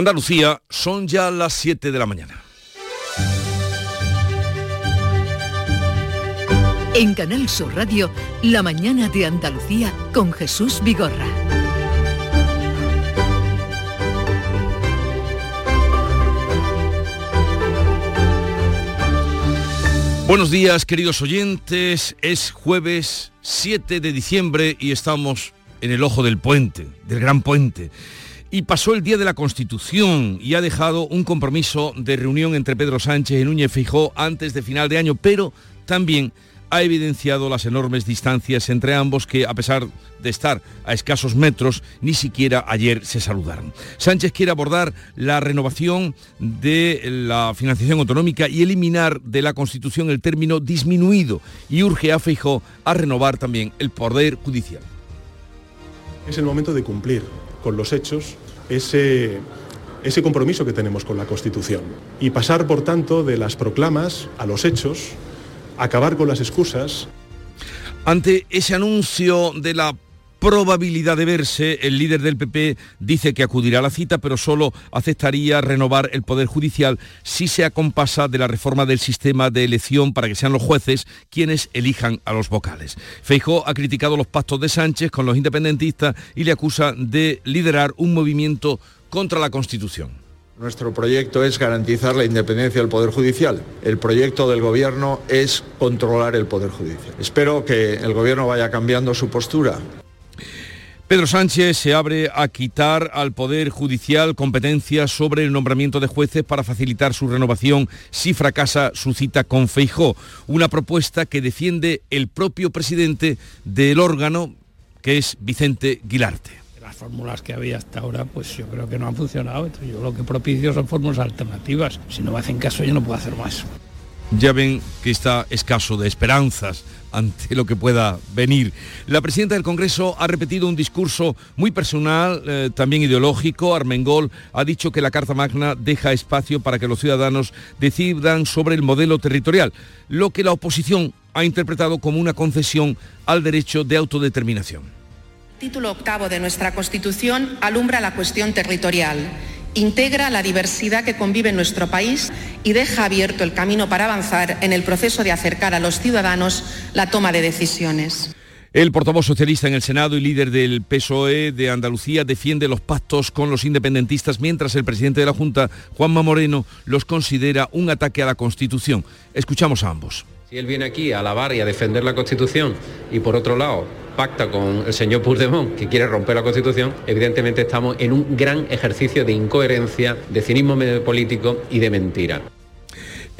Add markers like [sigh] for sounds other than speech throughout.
Andalucía son ya las 7 de la mañana. En Canal Sur Radio, La mañana de Andalucía con Jesús Vigorra. Buenos días, queridos oyentes. Es jueves 7 de diciembre y estamos en el ojo del puente, del gran puente. Y pasó el día de la Constitución y ha dejado un compromiso de reunión entre Pedro Sánchez y Núñez Fijó antes de final de año, pero también ha evidenciado las enormes distancias entre ambos que, a pesar de estar a escasos metros, ni siquiera ayer se saludaron. Sánchez quiere abordar la renovación de la financiación autonómica y eliminar de la Constitución el término disminuido y urge a Feijó a renovar también el poder judicial. Es el momento de cumplir con los hechos ese, ese compromiso que tenemos con la Constitución y pasar, por tanto, de las proclamas a los hechos, acabar con las excusas. Ante ese anuncio de la probabilidad de verse, el líder del PP dice que acudirá a la cita, pero solo aceptaría renovar el Poder Judicial si se acompasa de la reforma del sistema de elección para que sean los jueces quienes elijan a los vocales. Feijó ha criticado los pactos de Sánchez con los independentistas y le acusa de liderar un movimiento contra la Constitución. Nuestro proyecto es garantizar la independencia del Poder Judicial. El proyecto del Gobierno es controlar el Poder Judicial. Espero que el Gobierno vaya cambiando su postura. Pedro Sánchez se abre a quitar al Poder Judicial competencias sobre el nombramiento de jueces para facilitar su renovación si fracasa su cita con Feijó, una propuesta que defiende el propio presidente del órgano, que es Vicente Guilarte. Las fórmulas que había hasta ahora, pues yo creo que no han funcionado. Entonces yo lo que propicio son fórmulas alternativas. Si no me hacen caso, yo no puedo hacer más. Ya ven que está escaso de esperanzas ante lo que pueda venir. La presidenta del Congreso ha repetido un discurso muy personal, eh, también ideológico. Armengol ha dicho que la Carta Magna deja espacio para que los ciudadanos decidan sobre el modelo territorial, lo que la oposición ha interpretado como una concesión al derecho de autodeterminación. Título octavo de nuestra Constitución alumbra la cuestión territorial integra la diversidad que convive en nuestro país y deja abierto el camino para avanzar en el proceso de acercar a los ciudadanos la toma de decisiones. El portavoz socialista en el Senado y líder del PSOE de Andalucía defiende los pactos con los independentistas, mientras el presidente de la Junta, Juanma Moreno, los considera un ataque a la Constitución. Escuchamos a ambos. Si él viene aquí a alabar y a defender la Constitución y por otro lado pacta con el señor Puigdemont que quiere romper la Constitución, evidentemente estamos en un gran ejercicio de incoherencia, de cinismo político y de mentira.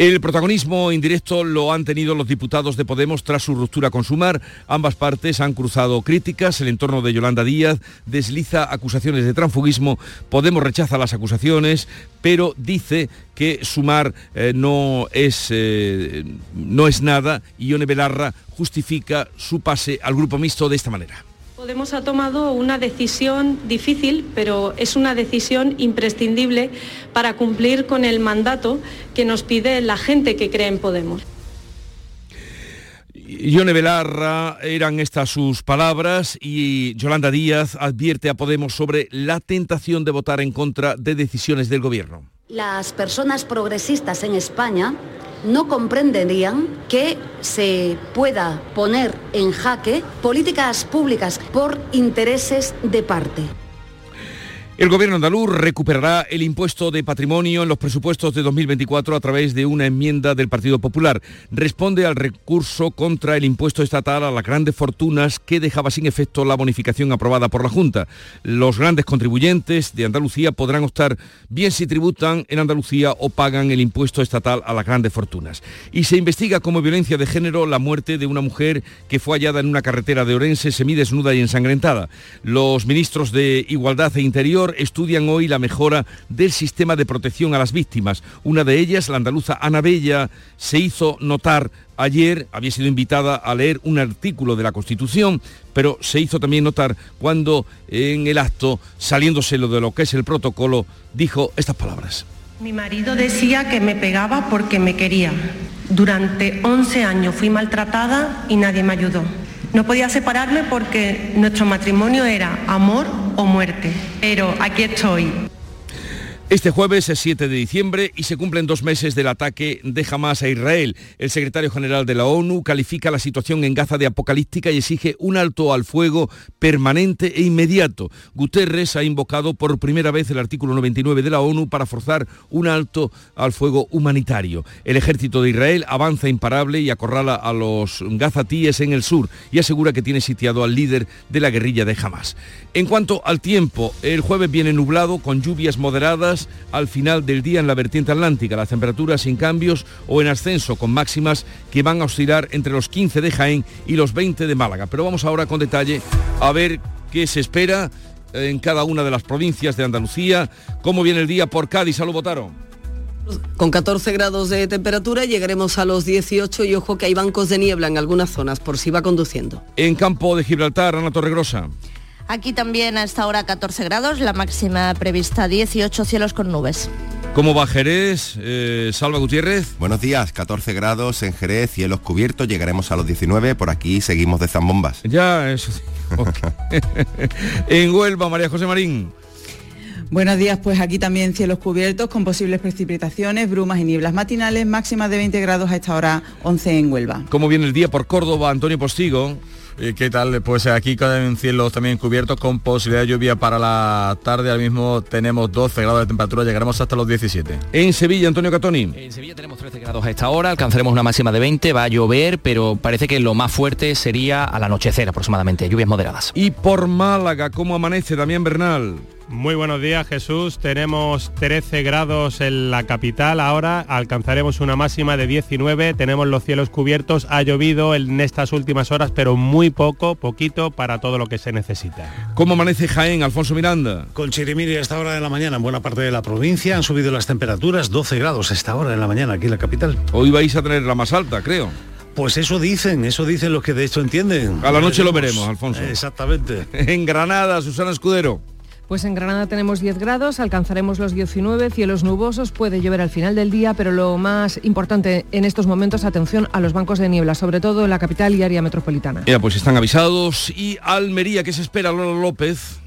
El protagonismo indirecto lo han tenido los diputados de Podemos tras su ruptura con Sumar. Ambas partes han cruzado críticas. El entorno de Yolanda Díaz desliza acusaciones de transfugismo. Podemos rechaza las acusaciones, pero dice que Sumar eh, no, es, eh, no es nada y Ione Belarra justifica su pase al grupo mixto de esta manera. Podemos ha tomado una decisión difícil, pero es una decisión imprescindible para cumplir con el mandato que nos pide la gente que cree en Podemos. Ione Belarra, eran estas sus palabras y Yolanda Díaz advierte a Podemos sobre la tentación de votar en contra de decisiones del gobierno. Las personas progresistas en España no comprenderían que se pueda poner en jaque políticas públicas por intereses de parte. El gobierno andaluz recuperará el impuesto de patrimonio en los presupuestos de 2024 a través de una enmienda del Partido Popular. Responde al recurso contra el impuesto estatal a las grandes fortunas que dejaba sin efecto la bonificación aprobada por la Junta. Los grandes contribuyentes de Andalucía podrán optar bien si tributan en Andalucía o pagan el impuesto estatal a las grandes fortunas. Y se investiga como violencia de género la muerte de una mujer que fue hallada en una carretera de Orense semidesnuda y ensangrentada. Los ministros de Igualdad e Interior estudian hoy la mejora del sistema de protección a las víctimas. Una de ellas, la andaluza Ana Bella, se hizo notar ayer, había sido invitada a leer un artículo de la Constitución, pero se hizo también notar cuando en el acto, saliéndose lo de lo que es el protocolo, dijo estas palabras. Mi marido decía que me pegaba porque me quería. Durante 11 años fui maltratada y nadie me ayudó. No podía separarme porque nuestro matrimonio era amor o muerte, pero aquí estoy. Este jueves es 7 de diciembre y se cumplen dos meses del ataque de Hamas a Israel. El secretario general de la ONU califica la situación en Gaza de apocalíptica y exige un alto al fuego permanente e inmediato. Guterres ha invocado por primera vez el artículo 99 de la ONU para forzar un alto al fuego humanitario. El ejército de Israel avanza imparable y acorrala a los gazatíes en el sur y asegura que tiene sitiado al líder de la guerrilla de Hamas. En cuanto al tiempo, el jueves viene nublado con lluvias moderadas al final del día en la vertiente atlántica, las temperaturas sin cambios o en ascenso con máximas que van a oscilar entre los 15 de Jaén y los 20 de Málaga. Pero vamos ahora con detalle a ver qué se espera en cada una de las provincias de Andalucía, cómo viene el día por Cádiz. Salud, votaron. Con 14 grados de temperatura llegaremos a los 18 y ojo que hay bancos de niebla en algunas zonas por si va conduciendo. En campo de Gibraltar, Ana Torregrosa. Aquí también a esta hora 14 grados, la máxima prevista 18 cielos con nubes. ¿Cómo va Jerez? Eh, Salva Gutiérrez. Buenos días, 14 grados en Jerez, cielos cubiertos, llegaremos a los 19, por aquí seguimos de zambombas. Ya, eso sí. [laughs] [laughs] en Huelva, María José Marín. Buenos días, pues aquí también cielos cubiertos con posibles precipitaciones, brumas y nieblas matinales, máximas de 20 grados a esta hora 11 en Huelva. ¿Cómo viene el día por Córdoba, Antonio Postigo? ¿Qué tal? Pues aquí con cielos también cubiertos con posibilidad de lluvia para la tarde. Ahora mismo tenemos 12 grados de temperatura, llegaremos hasta los 17. En Sevilla, Antonio Catoni. En Sevilla tenemos 13 grados a esta hora, alcanzaremos una máxima de 20, va a llover, pero parece que lo más fuerte sería al anochecer aproximadamente, lluvias moderadas. Y por Málaga, ¿cómo amanece Damián Bernal? Muy buenos días Jesús, tenemos 13 grados en la capital ahora, alcanzaremos una máxima de 19, tenemos los cielos cubiertos, ha llovido en estas últimas horas, pero muy poco, poquito para todo lo que se necesita. ¿Cómo amanece Jaén, Alfonso Miranda? Con Chirimiri a esta hora de la mañana en buena parte de la provincia han subido las temperaturas, 12 grados a esta hora de la mañana aquí en la capital. Hoy vais a tener la más alta, creo. Pues eso dicen, eso dicen los que de hecho entienden. A la noche lo veremos, Alfonso. Exactamente. [laughs] en Granada, Susana Escudero. Pues en Granada tenemos 10 grados, alcanzaremos los 19, cielos nubosos, puede llover al final del día, pero lo más importante en estos momentos, atención a los bancos de niebla, sobre todo en la capital y área metropolitana. Ya, pues están avisados. Y Almería, ¿qué se espera, Lola López?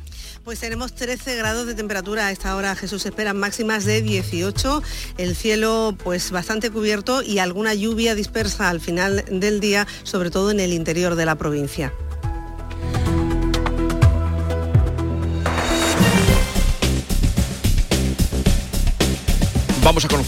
Pues tenemos 13 grados de temperatura a esta hora, Jesús, esperan máximas de 18, el cielo pues bastante cubierto y alguna lluvia dispersa al final del día, sobre todo en el interior de la provincia.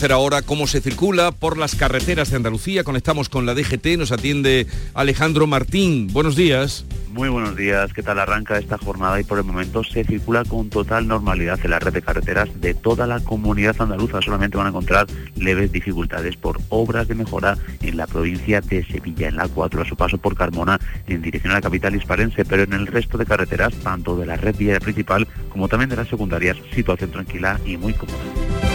Vamos a conocer ahora cómo se circula por las carreteras de Andalucía. Conectamos con la DGT, nos atiende Alejandro Martín. Buenos días. Muy buenos días, ¿qué tal arranca esta jornada? Y por el momento se circula con total normalidad en la red de carreteras de toda la comunidad andaluza. Solamente van a encontrar leves dificultades por obras de mejora en la provincia de Sevilla, en la 4, a su paso por Carmona, en dirección a la capital hisparense, pero en el resto de carreteras, tanto de la red viaria principal como también de las secundarias, situación tranquila y muy cómoda.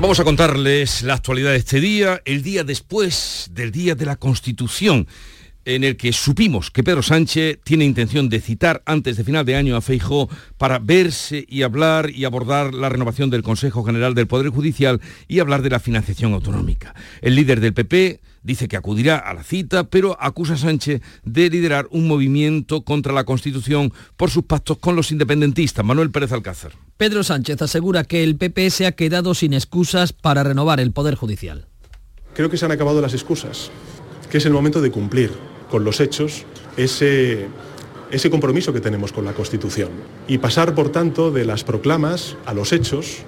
Vamos a contarles la actualidad de este día, el día después del Día de la Constitución, en el que supimos que Pedro Sánchez tiene intención de citar antes de final de año a Feijó para verse y hablar y abordar la renovación del Consejo General del Poder Judicial y hablar de la financiación autonómica. El líder del PP dice que acudirá a la cita, pero acusa a Sánchez de liderar un movimiento contra la Constitución por sus pactos con los independentistas. Manuel Pérez Alcázar. Pedro Sánchez asegura que el PP se ha quedado sin excusas para renovar el Poder Judicial. Creo que se han acabado las excusas, que es el momento de cumplir con los hechos ese, ese compromiso que tenemos con la Constitución y pasar, por tanto, de las proclamas a los hechos,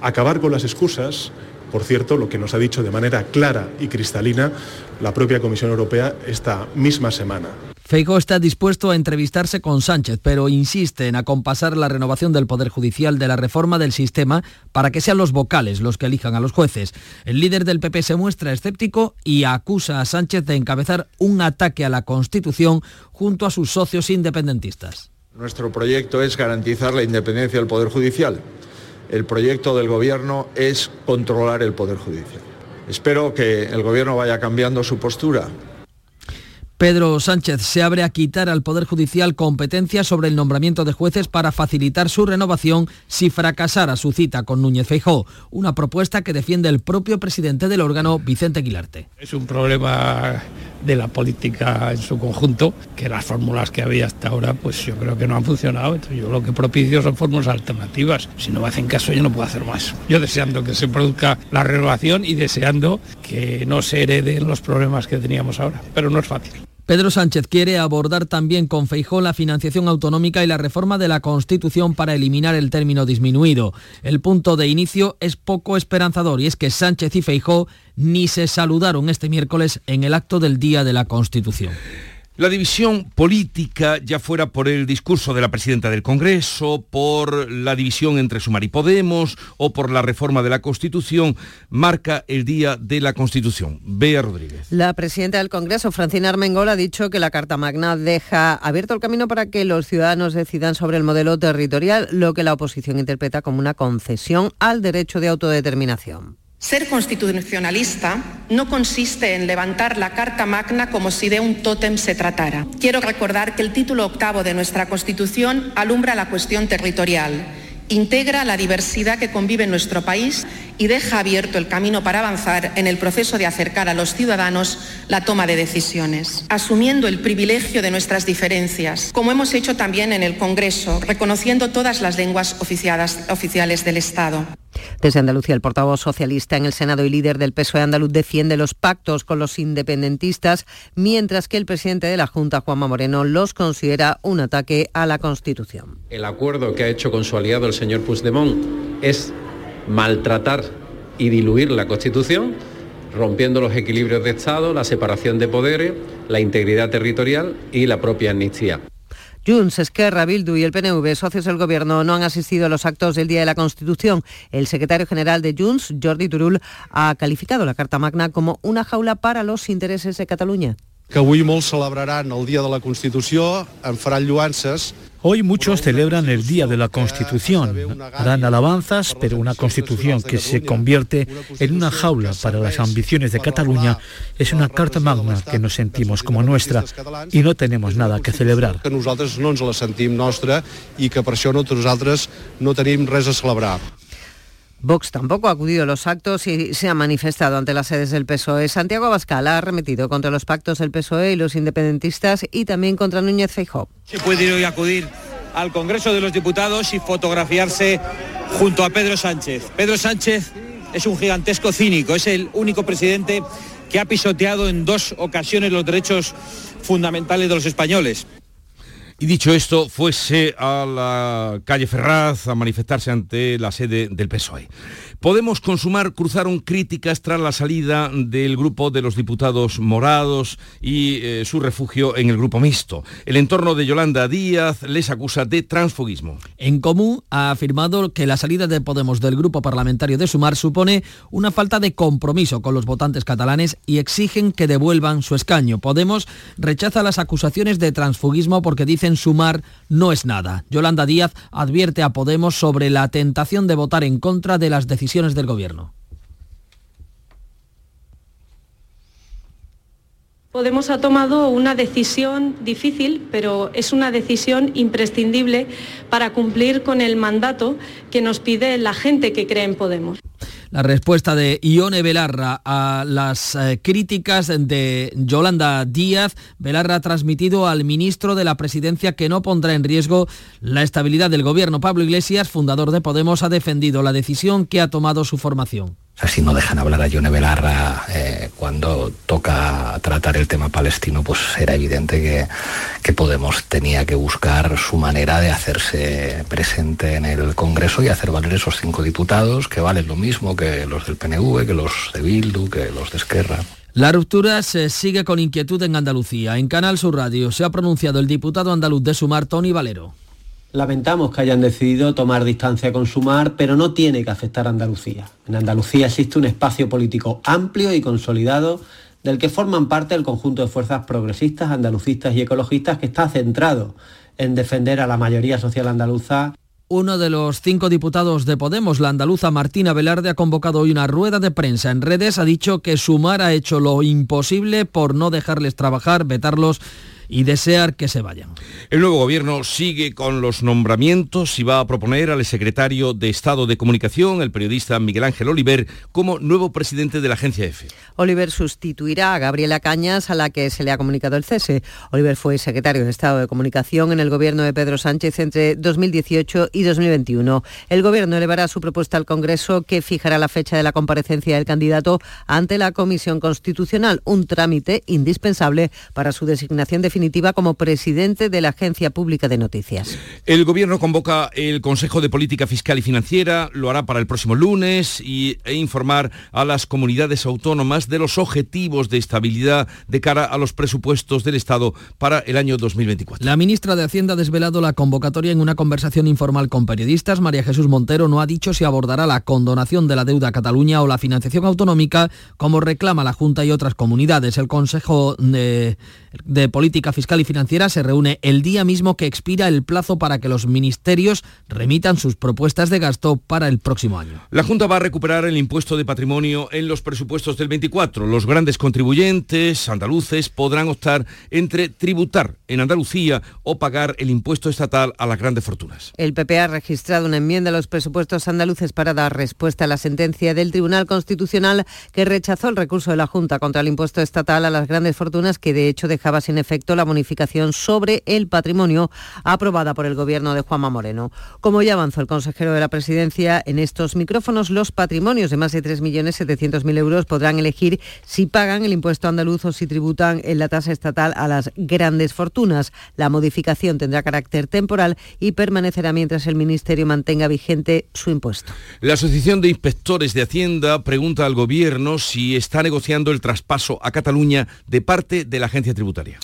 acabar con las excusas por cierto, lo que nos ha dicho de manera clara y cristalina la propia Comisión Europea esta misma semana. Feijóo está dispuesto a entrevistarse con Sánchez, pero insiste en acompasar la renovación del Poder Judicial de la reforma del sistema para que sean los vocales los que elijan a los jueces. El líder del PP se muestra escéptico y acusa a Sánchez de encabezar un ataque a la Constitución junto a sus socios independentistas. Nuestro proyecto es garantizar la independencia del Poder Judicial. El proyecto del Gobierno es controlar el Poder Judicial. Espero que el Gobierno vaya cambiando su postura Pedro Sánchez se abre a quitar al Poder Judicial competencias sobre el nombramiento de jueces para facilitar su renovación si fracasara su cita con Núñez Feijó, una propuesta que defiende el propio presidente del órgano, Vicente Aguilarte. Es un problema de la política en su conjunto, que las fórmulas que había hasta ahora, pues yo creo que no han funcionado. Entonces yo lo que propicio son fórmulas alternativas. Si no me hacen caso, yo no puedo hacer más. Yo deseando que se produzca la renovación y deseando que no se hereden los problemas que teníamos ahora. Pero no es fácil. Pedro Sánchez quiere abordar también con Feijó la financiación autonómica y la reforma de la Constitución para eliminar el término disminuido. El punto de inicio es poco esperanzador y es que Sánchez y Feijó ni se saludaron este miércoles en el acto del Día de la Constitución. La división política, ya fuera por el discurso de la presidenta del Congreso, por la división entre Sumar y Podemos o por la reforma de la Constitución, marca el Día de la Constitución. Bea Rodríguez. La presidenta del Congreso, Francina Armengol, ha dicho que la Carta Magna deja abierto el camino para que los ciudadanos decidan sobre el modelo territorial, lo que la oposición interpreta como una concesión al derecho de autodeterminación. Ser constitucionalista no consiste en levantar la Carta Magna como si de un tótem se tratara. Quiero recordar que el título octavo de nuestra Constitución alumbra la cuestión territorial, integra la diversidad que convive en nuestro país y deja abierto el camino para avanzar en el proceso de acercar a los ciudadanos la toma de decisiones, asumiendo el privilegio de nuestras diferencias, como hemos hecho también en el Congreso, reconociendo todas las lenguas oficiales del Estado. Desde Andalucía, el portavoz socialista en el Senado y líder del PSOE andaluz defiende los pactos con los independentistas, mientras que el presidente de la Junta, Juanma Moreno, los considera un ataque a la Constitución. El acuerdo que ha hecho con su aliado el señor Puigdemont es maltratar y diluir la Constitución, rompiendo los equilibrios de Estado, la separación de poderes, la integridad territorial y la propia amnistía. Junts, Esquerra, Bildu y el PNV, socios del Gobierno, no han asistido a los actos del Día de la Constitución. El secretario general de Junts, Jordi Turul, ha calificado la Carta Magna como una jaula para los intereses de Cataluña. Que avui molts celebraran el Dia de la Constitució, en faran lluances Hoy muchos celebran el Día de la Constitución, harán alabanzas, pero una Constitución que se convierte en una jaula para las ambiciones de Cataluña es una carta magna que nos sentimos como nuestra y no tenemos nada que celebrar. Celebrar. Vox tampoco ha acudido a los actos y se ha manifestado ante las sedes del PSOE. Santiago Abascal ha arremetido contra los pactos del PSOE y los independentistas y también contra Núñez Feijóo. Se puede ir hoy a acudir al Congreso de los Diputados y fotografiarse junto a Pedro Sánchez. Pedro Sánchez es un gigantesco cínico, es el único presidente que ha pisoteado en dos ocasiones los derechos fundamentales de los españoles. Y dicho esto, fuese a la calle Ferraz a manifestarse ante la sede del PSOE. Podemos consumar cruzaron críticas tras la salida del grupo de los diputados morados y eh, su refugio en el grupo mixto. El entorno de Yolanda Díaz les acusa de transfugismo. En común ha afirmado que la salida de Podemos del grupo parlamentario de Sumar supone una falta de compromiso con los votantes catalanes y exigen que devuelvan su escaño. Podemos rechaza las acusaciones de transfugismo porque dicen Sumar no es nada. Yolanda Díaz advierte a Podemos sobre la tentación de votar en contra de las decisiones Podemos ha tomado una decisión difícil, pero es una decisión imprescindible para cumplir con el mandato que nos pide la gente que cree en Podemos. La respuesta de Ione Belarra a las eh, críticas de Yolanda Díaz. Belarra ha transmitido al ministro de la Presidencia que no pondrá en riesgo la estabilidad del gobierno. Pablo Iglesias, fundador de Podemos, ha defendido la decisión que ha tomado su formación. Si no dejan hablar a Yone Belarra eh, cuando toca tratar el tema palestino, pues era evidente que, que, Podemos tenía que buscar su manera de hacerse presente en el Congreso y hacer valer esos cinco diputados, que valen lo mismo que los del PNV, que los de Bildu, que los de Esquerra. La ruptura se sigue con inquietud en Andalucía. En Canal Sur Radio se ha pronunciado el diputado andaluz de Sumar, Tony Valero. Lamentamos que hayan decidido tomar distancia con Sumar, pero no tiene que afectar a Andalucía. En Andalucía existe un espacio político amplio y consolidado del que forman parte el conjunto de fuerzas progresistas, andalucistas y ecologistas que está centrado en defender a la mayoría social andaluza uno de los cinco diputados de Podemos, la andaluza Martina Velarde, ha convocado hoy una rueda de prensa en redes. Ha dicho que Sumar ha hecho lo imposible por no dejarles trabajar, vetarlos y desear que se vayan. El nuevo gobierno sigue con los nombramientos y va a proponer al secretario de Estado de Comunicación, el periodista Miguel Ángel Oliver, como nuevo presidente de la agencia EFE. Oliver sustituirá a Gabriela Cañas, a la que se le ha comunicado el cese. Oliver fue secretario de Estado de Comunicación en el gobierno de Pedro Sánchez entre 2018 y 2021. El gobierno elevará su propuesta al Congreso que fijará la fecha de la comparecencia del candidato ante la Comisión Constitucional, un trámite indispensable para su designación de definitiva como presidente de la Agencia Pública de Noticias. El Gobierno convoca el Consejo de Política Fiscal y Financiera, lo hará para el próximo lunes y, e informar a las comunidades autónomas de los objetivos de estabilidad de cara a los presupuestos del Estado para el año 2024. La ministra de Hacienda ha desvelado la convocatoria en una conversación informal con periodistas. María Jesús Montero no ha dicho si abordará la condonación de la deuda a Cataluña o la financiación autonómica, como reclama la Junta y otras comunidades. El Consejo de, de Política Fiscal y Financiera se reúne el día mismo que expira el plazo para que los ministerios remitan sus propuestas de gasto para el próximo año. La Junta va a recuperar el impuesto de patrimonio en los presupuestos del 24. Los grandes contribuyentes andaluces podrán optar entre tributar en Andalucía o pagar el impuesto estatal a las grandes fortunas. El PP ha registrado una enmienda a los presupuestos andaluces para dar respuesta a la sentencia del Tribunal Constitucional que rechazó el recurso de la Junta contra el impuesto estatal a las grandes fortunas que de hecho dejaba sin efecto la bonificación sobre el patrimonio aprobada por el gobierno de Juanma Moreno. Como ya avanzó el consejero de la presidencia en estos micrófonos, los patrimonios de más de 3.700.000 euros podrán elegir si pagan el impuesto andaluz o si tributan en la tasa estatal a las grandes fortunas. La modificación tendrá carácter temporal y permanecerá mientras el Ministerio mantenga vigente su impuesto. La Asociación de Inspectores de Hacienda pregunta al Gobierno si está negociando el traspaso a Cataluña de parte de la agencia tributaria.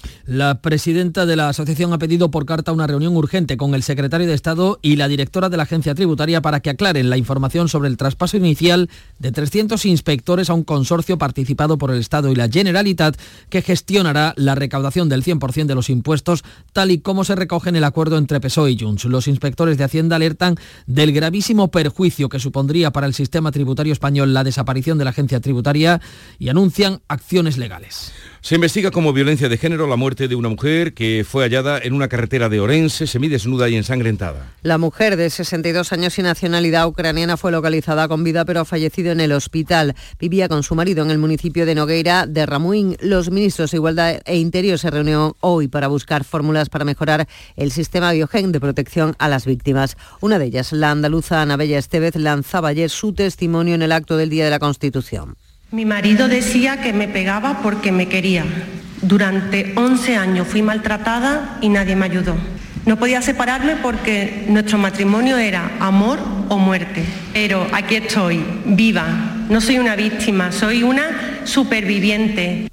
Presidenta de la asociación ha pedido por carta una reunión urgente con el secretario de Estado y la directora de la agencia tributaria para que aclaren la información sobre el traspaso inicial de 300 inspectores a un consorcio participado por el Estado y la Generalitat que gestionará la recaudación del 100% de los impuestos tal y como se recoge en el acuerdo entre PSOE y Junts. Los inspectores de Hacienda alertan del gravísimo perjuicio que supondría para el sistema tributario español la desaparición de la agencia tributaria y anuncian acciones legales. Se investiga como violencia de género la muerte de una mujer que fue hallada en una carretera de Orense, semidesnuda y ensangrentada. La mujer de 62 años y nacionalidad ucraniana fue localizada con vida pero ha fallecido en el hospital. Vivía con su marido en el municipio de Nogueira de Ramuín. Los ministros de Igualdad e Interior se reunieron hoy para buscar fórmulas para mejorar el sistema biogen de protección a las víctimas. Una de ellas, la andaluza Ana Bella Estevez, lanzaba ayer su testimonio en el acto del Día de la Constitución. Mi marido decía que me pegaba porque me quería. Durante 11 años fui maltratada y nadie me ayudó. No podía separarme porque nuestro matrimonio era amor o muerte. Pero aquí estoy, viva. No soy una víctima, soy una superviviente.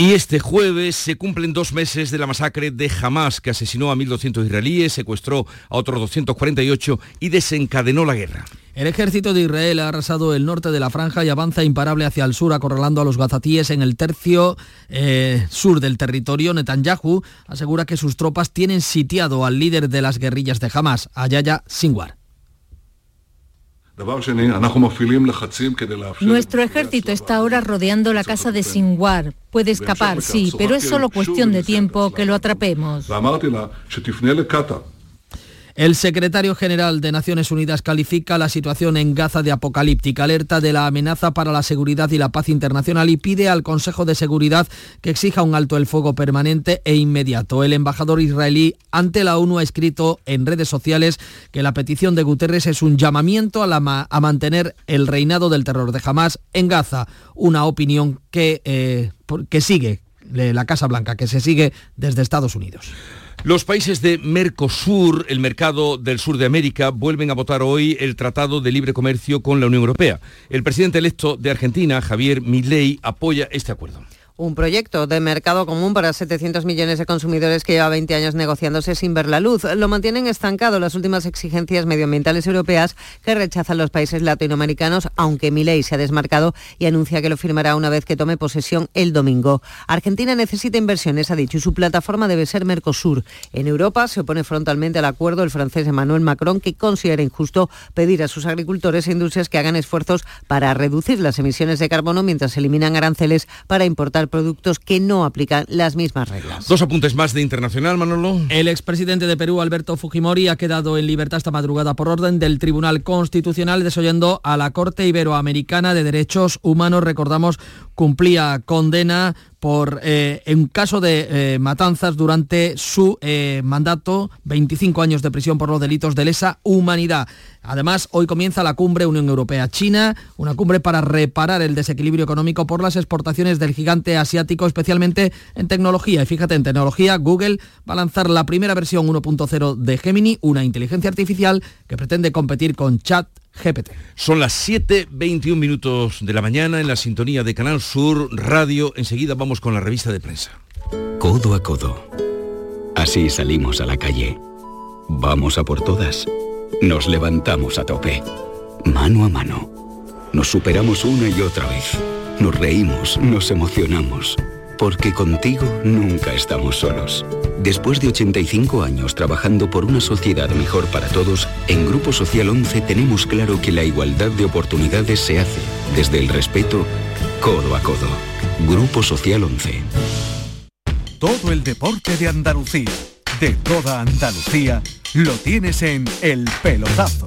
Y este jueves se cumplen dos meses de la masacre de Hamas, que asesinó a 1.200 israelíes, secuestró a otros 248 y desencadenó la guerra. El ejército de Israel ha arrasado el norte de la franja y avanza imparable hacia el sur, acorralando a los gazatíes en el tercio eh, sur del territorio. Netanyahu asegura que sus tropas tienen sitiado al líder de las guerrillas de Hamas, Ayaya Sinwar. Nuestro ejército está ahora rodeando la casa de Sinwar. Puede escapar, sí, pero es solo cuestión de tiempo que lo atrapemos. El secretario general de Naciones Unidas califica la situación en Gaza de apocalíptica, alerta de la amenaza para la seguridad y la paz internacional y pide al Consejo de Seguridad que exija un alto el fuego permanente e inmediato. El embajador israelí ante la ONU ha escrito en redes sociales que la petición de Guterres es un llamamiento a, mantener el reinado del terror de Hamas en Gaza, una opinión que, eh, que sigue la Casa Blanca, que se sigue desde Estados Unidos. Los países de Mercosur, el mercado del sur de América, vuelven a votar hoy el Tratado de Libre Comercio con la Unión Europea. El presidente electo de Argentina, Javier Milei, apoya este acuerdo. Un proyecto de mercado común para 700 millones de consumidores que lleva 20 años negociándose sin ver la luz. Lo mantienen estancado las últimas exigencias medioambientales europeas que rechazan los países latinoamericanos, aunque Milei se ha desmarcado y anuncia que lo firmará una vez que tome posesión el domingo. Argentina necesita inversiones, ha dicho, y su plataforma debe ser Mercosur. En Europa se opone frontalmente al acuerdo el francés Emmanuel Macron, que considera injusto pedir a sus agricultores e industrias que hagan esfuerzos para reducir las emisiones de carbono mientras eliminan aranceles para importar productos que no aplican las mismas reglas. Dos apuntes más de internacional, Manolo. El expresidente de Perú, Alberto Fujimori, ha quedado en libertad esta madrugada por orden del Tribunal Constitucional, desoyendo a la Corte Iberoamericana de Derechos Humanos. Recordamos, cumplía condena por eh, en caso de eh, matanzas durante su eh, mandato, 25 años de prisión por los delitos de lesa humanidad. Además, hoy comienza la cumbre Unión Europea-China, una cumbre para reparar el desequilibrio económico por las exportaciones del gigante asiático, especialmente en tecnología. Y fíjate, en tecnología, Google va a lanzar la primera versión 1.0 de Gemini, una inteligencia artificial que pretende competir con Chat GPT. Son las 7.21 minutos de la mañana en la sintonía de Canal Sur Radio. Enseguida vamos con la revista de prensa. Codo a codo. Así salimos a la calle. Vamos a por todas. Nos levantamos a tope. Mano a mano. Nos superamos una y otra vez. Nos reímos, nos emocionamos. Porque contigo nunca estamos solos. Después de 85 años trabajando por una sociedad mejor para todos, en Grupo Social 11 tenemos claro que la igualdad de oportunidades se hace desde el respeto, codo a codo. Grupo Social 11. Todo el deporte de Andalucía, de toda Andalucía, lo tienes en El Pelotazo.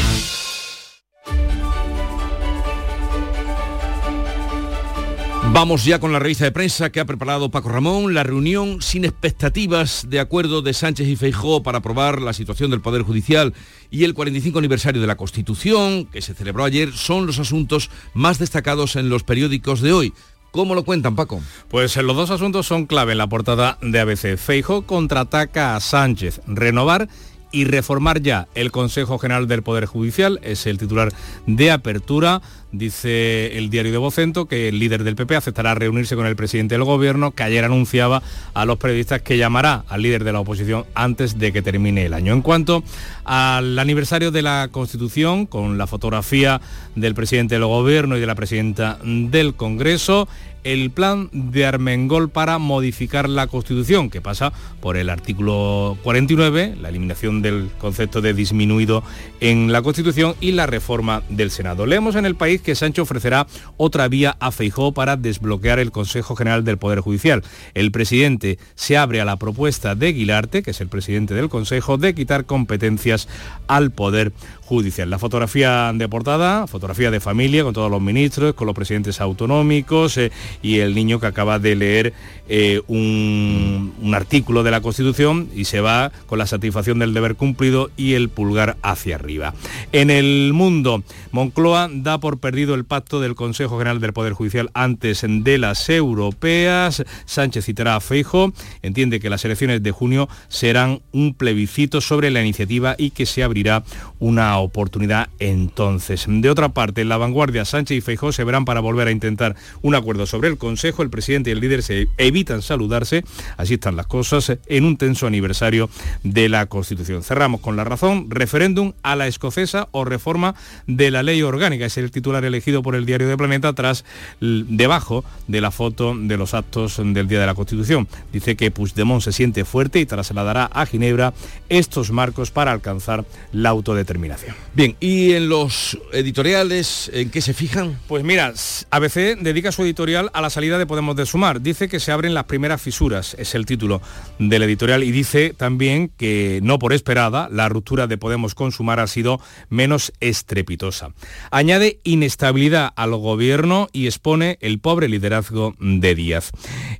Vamos ya con la revista de prensa que ha preparado Paco Ramón, la reunión sin expectativas de acuerdo de Sánchez y Feijó para aprobar la situación del Poder Judicial y el 45 aniversario de la Constitución, que se celebró ayer, son los asuntos más destacados en los periódicos de hoy. ¿Cómo lo cuentan, Paco? Pues los dos asuntos son clave en la portada de ABC. Feijó contraataca a Sánchez, renovar y reformar ya el Consejo General del Poder Judicial, es el titular de apertura. Dice el diario de Vocento que el líder del PP aceptará reunirse con el presidente del gobierno, que ayer anunciaba a los periodistas que llamará al líder de la oposición antes de que termine el año. En cuanto al aniversario de la Constitución, con la fotografía del presidente del gobierno y de la presidenta del Congreso, el plan de Armengol para modificar la Constitución, que pasa por el artículo 49, la eliminación del concepto de disminuido en la Constitución y la reforma del Senado. Leemos en el país que Sancho ofrecerá otra vía a Feijó para desbloquear el Consejo General del Poder Judicial. El presidente se abre a la propuesta de Guilarte, que es el presidente del Consejo, de quitar competencias al Poder Judicial. La fotografía de portada, fotografía de familia con todos los ministros, con los presidentes autonómicos eh, y el niño que acaba de leer eh, un, artículo de la Constitución y se va con la satisfacción del deber cumplido y el pulgar hacia arriba. En el mundo, Moncloa da por perdido el pacto del Consejo General del Poder Judicial antes de las europeas. Sánchez citará a Feijo, entiende que las elecciones de junio serán un plebiscito sobre la iniciativa y que se abrirá una oportunidad entonces. De otra parte, en la vanguardia, Sánchez y Feijó se verán para volver a intentar un acuerdo sobre el Consejo. El presidente y el líder se evitan saludarse, así están las cosas, en un tenso aniversario de la Constitución. Cerramos con la razón, referéndum a la escocesa o reforma de la ley orgánica. Es el titular elegido por el diario de Planeta tras debajo de la foto de los actos del Día de la Constitución. Dice que Puigdemont se siente fuerte y trasladará a Ginebra estos marcos para alcanzar la autodeterminación. Bien, ¿y en los editoriales en qué se fijan? Pues mira, ABC dedica su editorial a la salida de Podemos de Sumar. Dice que se abren las primeras fisuras, es el título del editorial, y dice también que, no por esperada, la ruptura de Podemos con Sumar ha sido menos estrepitosa. Añade inestabilidad al gobierno y expone el pobre liderazgo de Díaz.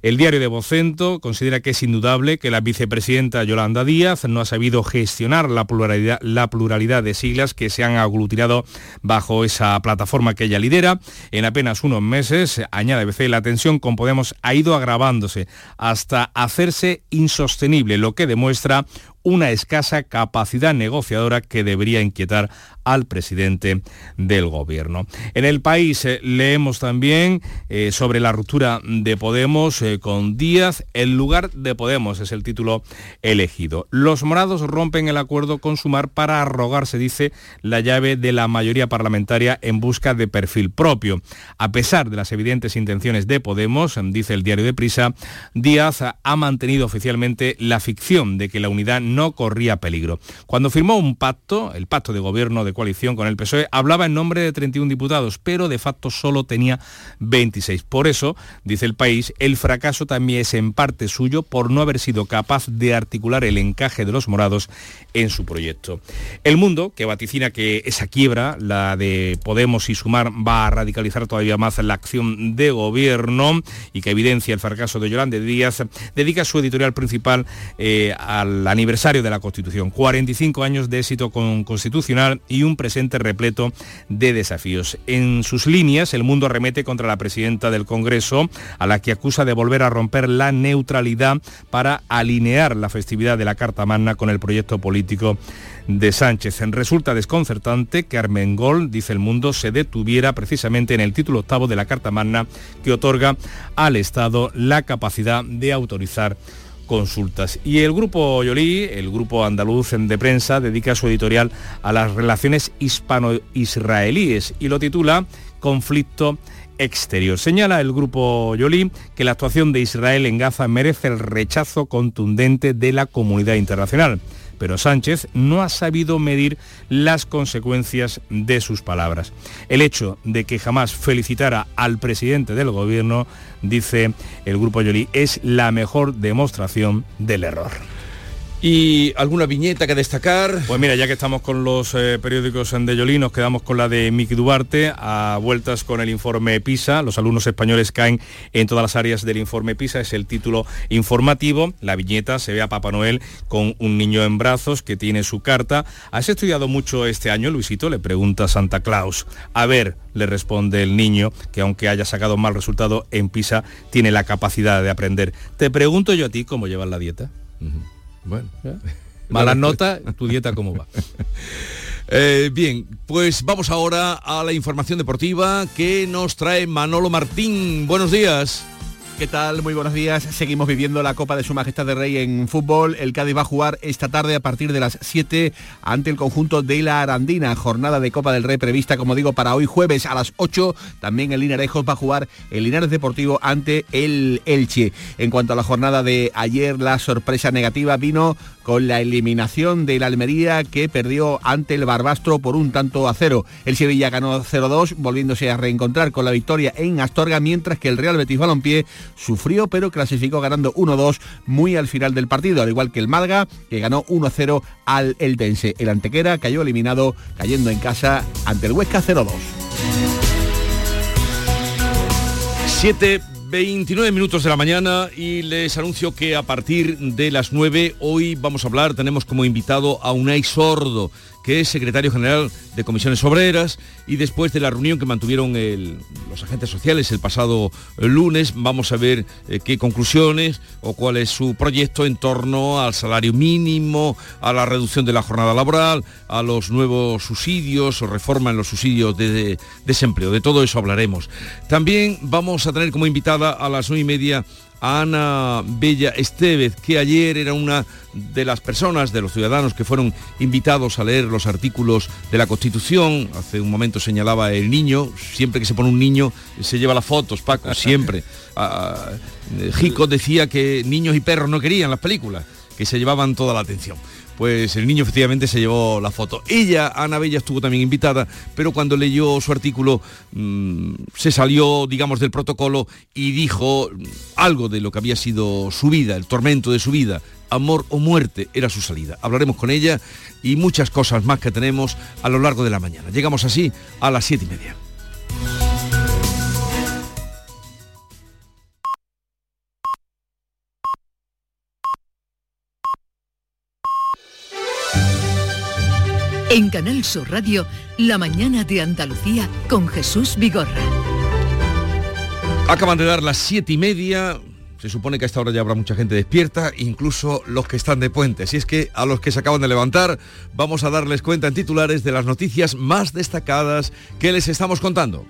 El diario de Vocento considera que es indudable que la vicepresidenta Yolanda Díaz no ha sabido gestionar la pluralidad, la pluralidad de siglas que se han aglutinado bajo esa plataforma que ella lidera. En apenas unos meses, añade ABC, la tensión con Podemos ha ido agravándose hasta hacerse insostenible, lo que demuestra una escasa capacidad negociadora que debería inquietar al presidente del gobierno. En el país eh, leemos también eh, sobre la ruptura de Podemos eh, con Díaz. El lugar de Podemos es el título elegido. Los morados rompen el acuerdo con Sumar para arrogarse, dice, la llave de la mayoría parlamentaria en busca de perfil propio. A pesar de las evidentes intenciones de Podemos, dice el diario de Prisa, Díaz ha mantenido oficialmente la ficción de que la unidad no corría peligro. Cuando firmó un pacto, el pacto de gobierno de coalición con el PSOE, hablaba en nombre de 31 diputados, pero de facto solo tenía 26. Por eso, dice el país, el fracaso también es en parte suyo por no haber sido capaz de articular el encaje de los morados en su proyecto. El mundo, que vaticina que esa quiebra, la de Podemos y Sumar, va a radicalizar todavía más la acción de gobierno y que evidencia el fracaso de Yolanda Díaz, dedica su editorial principal eh, al aniversario de la Constitución. 45 años de éxito constitucional y un presente repleto de desafíos. En sus líneas, el mundo remete contra la presidenta del Congreso, a la que acusa de volver a romper la neutralidad para alinear la festividad de la Carta Magna con el proyecto político de Sánchez. Resulta desconcertante que Armengol, dice el mundo, se detuviera precisamente en el título octavo de la Carta Magna que otorga al Estado la capacidad de autorizar consultas. Y el grupo Yolí, el grupo andaluz de prensa, dedica su editorial a las relaciones hispano-israelíes y lo titula Conflicto exterior. Señala el grupo Yolí que la actuación de Israel en Gaza merece el rechazo contundente de la comunidad internacional pero Sánchez no ha sabido medir las consecuencias de sus palabras. El hecho de que jamás felicitara al presidente del gobierno, dice el grupo Yoli, es la mejor demostración del error. ¿Y alguna viñeta que destacar? Pues mira, ya que estamos con los eh, periódicos de Yolí, nos quedamos con la de Miki Duarte, a vueltas con el informe PISA. Los alumnos españoles caen en todas las áreas del informe PISA, es el título informativo. La viñeta se ve a Papá Noel con un niño en brazos que tiene su carta. ¿Has estudiado mucho este año, Luisito? Le pregunta Santa Claus. A ver, le responde el niño, que aunque haya sacado mal resultado en PISA, tiene la capacidad de aprender. Te pregunto yo a ti cómo llevas la dieta. Bueno. [laughs] Malas notas, tu dieta cómo va. [laughs] Eh, bien, pues vamos ahora a la información deportiva que nos trae Manolo Martín. Buenos días. ¿Qué tal? Muy buenos días. Seguimos viviendo la Copa de Su Majestad de Rey en fútbol. El Cádiz va a jugar esta tarde a partir de las 7 ante el conjunto de la Arandina. Jornada de Copa del Rey prevista, como digo, para hoy jueves a las 8. También el Linarejos va a jugar el Linares Deportivo ante el Elche. En cuanto a la jornada de ayer, la sorpresa negativa vino con la eliminación del Almería que perdió ante el Barbastro por un tanto a cero. El Sevilla ganó 0-2, volviéndose a reencontrar con la victoria en Astorga, mientras que el Real Betis Balompié sufrió pero clasificó ganando 1-2 muy al final del partido, al igual que el Malga, que ganó 1-0 al Eldense. El Antequera cayó eliminado, cayendo en casa ante el Huesca 0-2. 7 29 minutos de la mañana y les anuncio que a partir de las 9 hoy vamos a hablar, tenemos como invitado a Unai Sordo, que es secretario general de Comisiones Obreras, y después de la reunión que mantuvieron los agentes sociales el pasado lunes, vamos a ver eh, qué conclusiones o cuál es su proyecto en torno al salario mínimo, a la reducción de la jornada laboral, a los nuevos subsidios o reforma en los subsidios de, desempleo. De todo eso hablaremos. También vamos a tener como invitada a las nueve y media a Ana Bella Estevez, que ayer era una de las personas, de los ciudadanos que fueron invitados a leer los artículos de la Constitución. Hace un momento señalaba el niño, siempre que se pone un niño se lleva las fotos, Paco, [laughs] siempre. Ah, Jico decía que niños y perros no querían las películas, que se llevaban toda la atención. Pues el niño efectivamente se llevó la foto. Ella, Ana Bella, estuvo también invitada, pero cuando leyó su artículo mm, se salió, digamos, del protocolo y dijo algo de lo que había sido su vida, el tormento de su vida, amor o muerte era su salida. Hablaremos con ella y muchas cosas más que tenemos a lo largo de la mañana. Llegamos así a las siete y media. En Canal Sur Radio, La mañana de Andalucía con Jesús Vigorra. Acaban de dar las siete y media. Se supone que a esta hora ya habrá mucha gente despierta, incluso los que están de puente. Si es que a los que se acaban de levantar, vamos a darles cuenta en titulares de las noticias más destacadas que les estamos contando.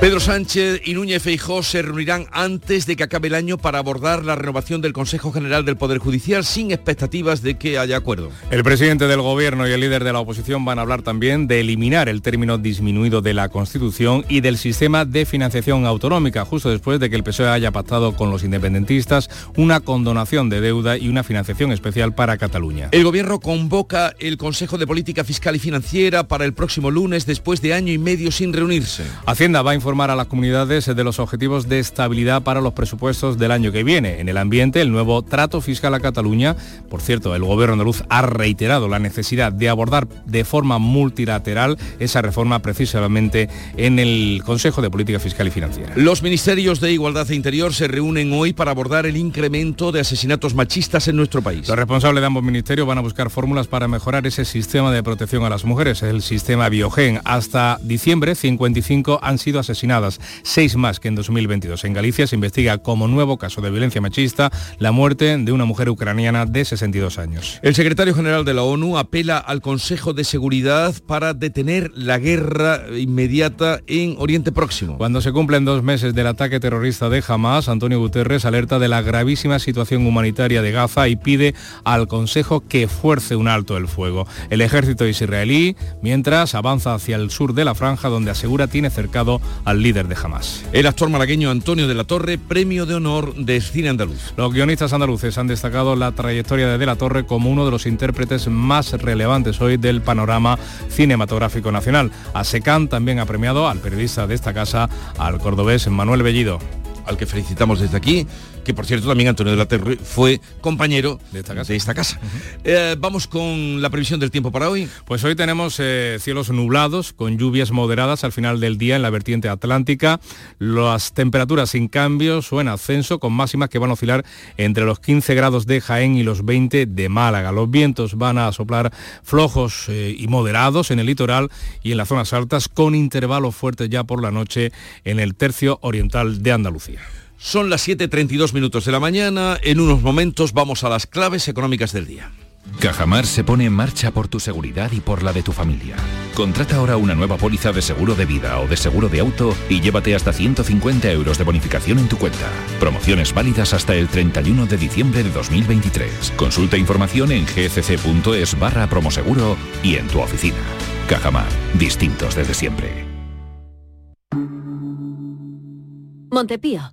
Pedro Sánchez y Núñez Feijó se reunirán antes de que acabe el año para abordar la renovación del Consejo General del Poder Judicial sin expectativas de que haya acuerdo. El presidente del Gobierno y el líder de la oposición van a hablar también de eliminar el término disminuido de la Constitución y del sistema de financiación autonómica, justo después de que el PSOE haya pactado con los independentistas una condonación de deuda y una financiación especial para Cataluña. El Gobierno convoca el Consejo de Política Fiscal y Financiera para el próximo lunes después de año y medio sin reunirse. Hacienda va a informar a las comunidades de los objetivos de estabilidad para los presupuestos del año que viene. En el ambiente, el nuevo trato fiscal a Cataluña, por cierto, el gobierno andaluz ha reiterado la necesidad de abordar de forma multilateral esa reforma precisamente en el Consejo de Política Fiscal y Financiera. Los ministerios de Igualdad e Interior se reúnen hoy para abordar el incremento de asesinatos machistas en nuestro país. Los responsables de ambos ministerios van a buscar fórmulas para mejorar ese sistema de protección a las mujeres, el sistema Biogen. Hasta diciembre, 55 han sido asesinados asesinadas, seis más que en 2022. En Galicia se investiga como nuevo caso de violencia machista la muerte de una mujer ucraniana de 62 años. El secretario general de la ONU apela al Consejo de Seguridad para detener la guerra inmediata en Oriente Próximo. Cuando se cumplen dos meses del ataque terrorista de Hamas, Antonio Guterres alerta de la gravísima situación humanitaria de Gaza y pide al Consejo que fuerce un alto el fuego. El ejército israelí, mientras, avanza hacia el sur de la franja donde asegura tiene cercado al líder de Hamas. El actor malagueño Antonio de la Torre, premio de honor de cine andaluz. Los guionistas andaluces han destacado la trayectoria de De la Torre como uno de los intérpretes más relevantes hoy del panorama cinematográfico nacional. ASECAN también ha premiado al periodista de esta casa, al cordobés Manuel Bellido. Al que felicitamos desde aquí que por cierto también Antonio de la Torre fue compañero de esta casa. Eh, vamos con la previsión del tiempo para hoy. Pues hoy tenemos eh, cielos nublados con lluvias moderadas al final del día en la vertiente atlántica, las temperaturas sin cambios o en ascenso con máximas que van a oscilar entre los 15 grados de Jaén y los 20 de Málaga. Los vientos van a soplar flojos eh, y moderados en el litoral y en las zonas altas con intervalos fuertes ya por la noche en el tercio oriental de Andalucía. Son las 7.32 minutos de la mañana. En unos momentos vamos a las claves económicas del día. Cajamar se pone en marcha por tu seguridad y por la de tu familia. Contrata ahora una nueva póliza de seguro de vida o de seguro de auto y llévate hasta 150 euros de bonificación en tu cuenta. Promociones válidas hasta el 31 de diciembre de 2023. Consulta información en gcc.es barra promoseguro y en tu oficina. Cajamar, distintos desde siempre. Montepío,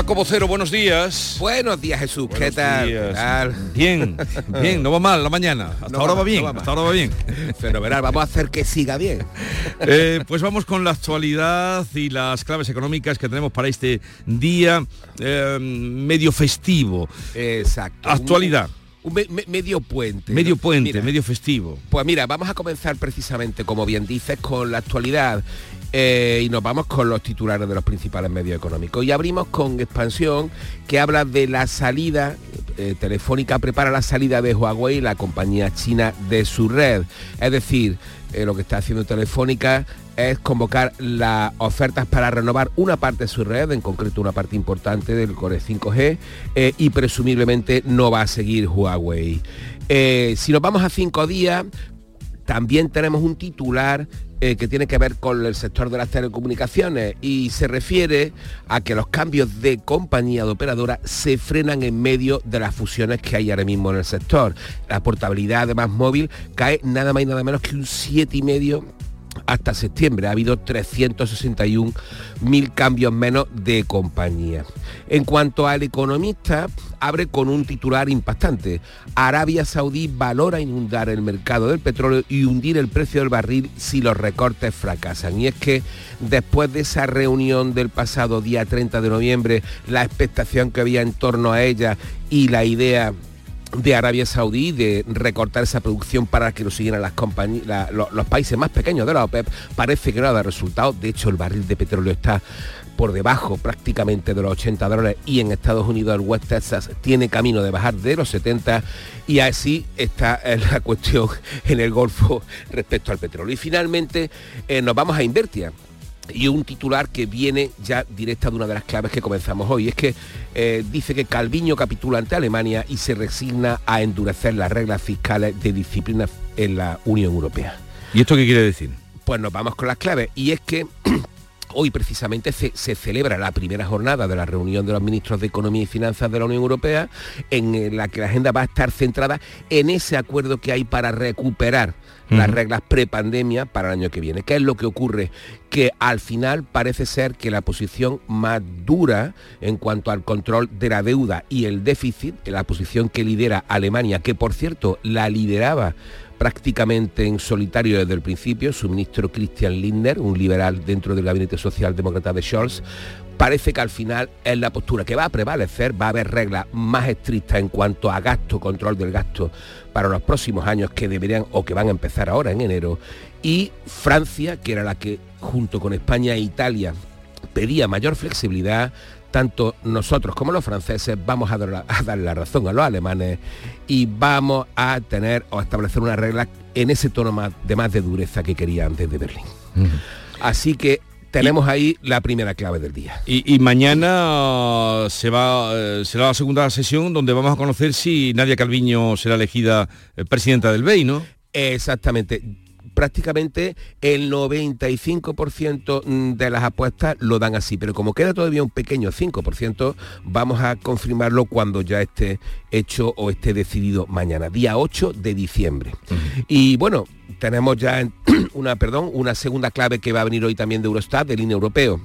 Paco Vocero, buenos días. Buenos días, Jesús. ¿Qué tal? Bien, bien, no va mal la mañana. Hasta ahora va, bien, hasta ahora va bien. Pero verás, vamos a hacer que siga bien. [laughs] Eh, pues vamos con la actualidad y las claves económicas que tenemos para este día eh, medio festivo. Exacto. Actualidad. Un medio puente. Medio puente, medio festivo. Pues mira, vamos a comenzar precisamente, como bien dices, con la actualidad Eh, y nos vamos con los titulares de los principales medios económicos. Y abrimos con Expansión, que habla de la salida, eh, Telefónica prepara la salida de Huawei, la compañía china, de su red. Es decir, eh, lo que está haciendo Telefónica es convocar las ofertas para renovar una parte de su red, en concreto una parte importante del Core 5G, y presumiblemente no va a seguir Huawei. si nos vamos a cinco días, también tenemos un titular eh, que tiene que ver con el sector de las telecomunicaciones y se refiere a que los cambios de compañía de operadora se frenan en medio de las fusiones que hay ahora mismo en el sector. La portabilidad además móvil cae nada más y nada menos que un 7,5 hasta septiembre. Ha habido 361 mil cambios menos de compañía. En cuanto al economista, abre con un titular impactante. Arabia Saudí valora inundar el mercado del petróleo y hundir el precio del barril si los recortes fracasan. Y es que después de esa reunión del pasado día 30 de noviembre, la expectación que había en torno a ella y la idea de Arabia Saudí de recortar esa producción para que lo siguieran las compañías, los, países más pequeños de la OPEP, parece que no dado resultado. De hecho, el barril de petróleo está por debajo prácticamente de los 80 dólares y en Estados Unidos el West Texas tiene camino de bajar de los 70 y así está la [laughs] cuestión en el Golfo respecto al petróleo. Y finalmente eh, nos vamos a Invertia y un titular que viene ya directa de una de las claves que comenzamos hoy. Es que eh, dice que Calviño capitula ante Alemania y se resigna a endurecer las reglas fiscales de disciplina en la Unión Europea. ¿Y esto qué quiere decir? Pues nos vamos con las claves. Y es que [clears throat] Hoy precisamente se, celebra la primera jornada de la reunión de los ministros de Economía y Finanzas de la Unión Europea, en la que la agenda va a estar centrada en ese acuerdo que hay para recuperar las reglas prepandemia para el año que viene. ¿Qué es lo que ocurre? Que al final parece ser que la posición más dura en cuanto al control de la deuda y el déficit, la posición que lidera Alemania, que por cierto la lideraba prácticamente en solitario desde el principio, su ministro Christian Lindner, un liberal dentro del gabinete socialdemócrata de Scholz, parece que al final es la postura que va a prevalecer, va a haber reglas más estrictas en cuanto a gasto, control del gasto para los próximos años que deberían o que van a empezar ahora en enero. Y Francia, que era la que junto con España e Italia pedía mayor flexibilidad, tanto nosotros como los franceses vamos a dar, la razón a los alemanes y vamos a tener o establecer una regla en ese tono de más de dureza que quería antes de Berlín. Así que tenemos ahí la primera clave del día. Y, mañana se va, eh, será la segunda sesión donde vamos a conocer si Nadia Calviño será elegida eh, presidenta del BEI, ¿no? Exactamente prácticamente el 95% mm, de las apuestas lo dan así, pero como queda todavía un pequeño 5%, vamos a confirmarlo cuando ya esté hecho o esté decidido mañana, día 8 de diciembre. Y bueno, tenemos ya [clears throat] una, perdón, una segunda clave que va a venir hoy también de Eurostat, del INE europeo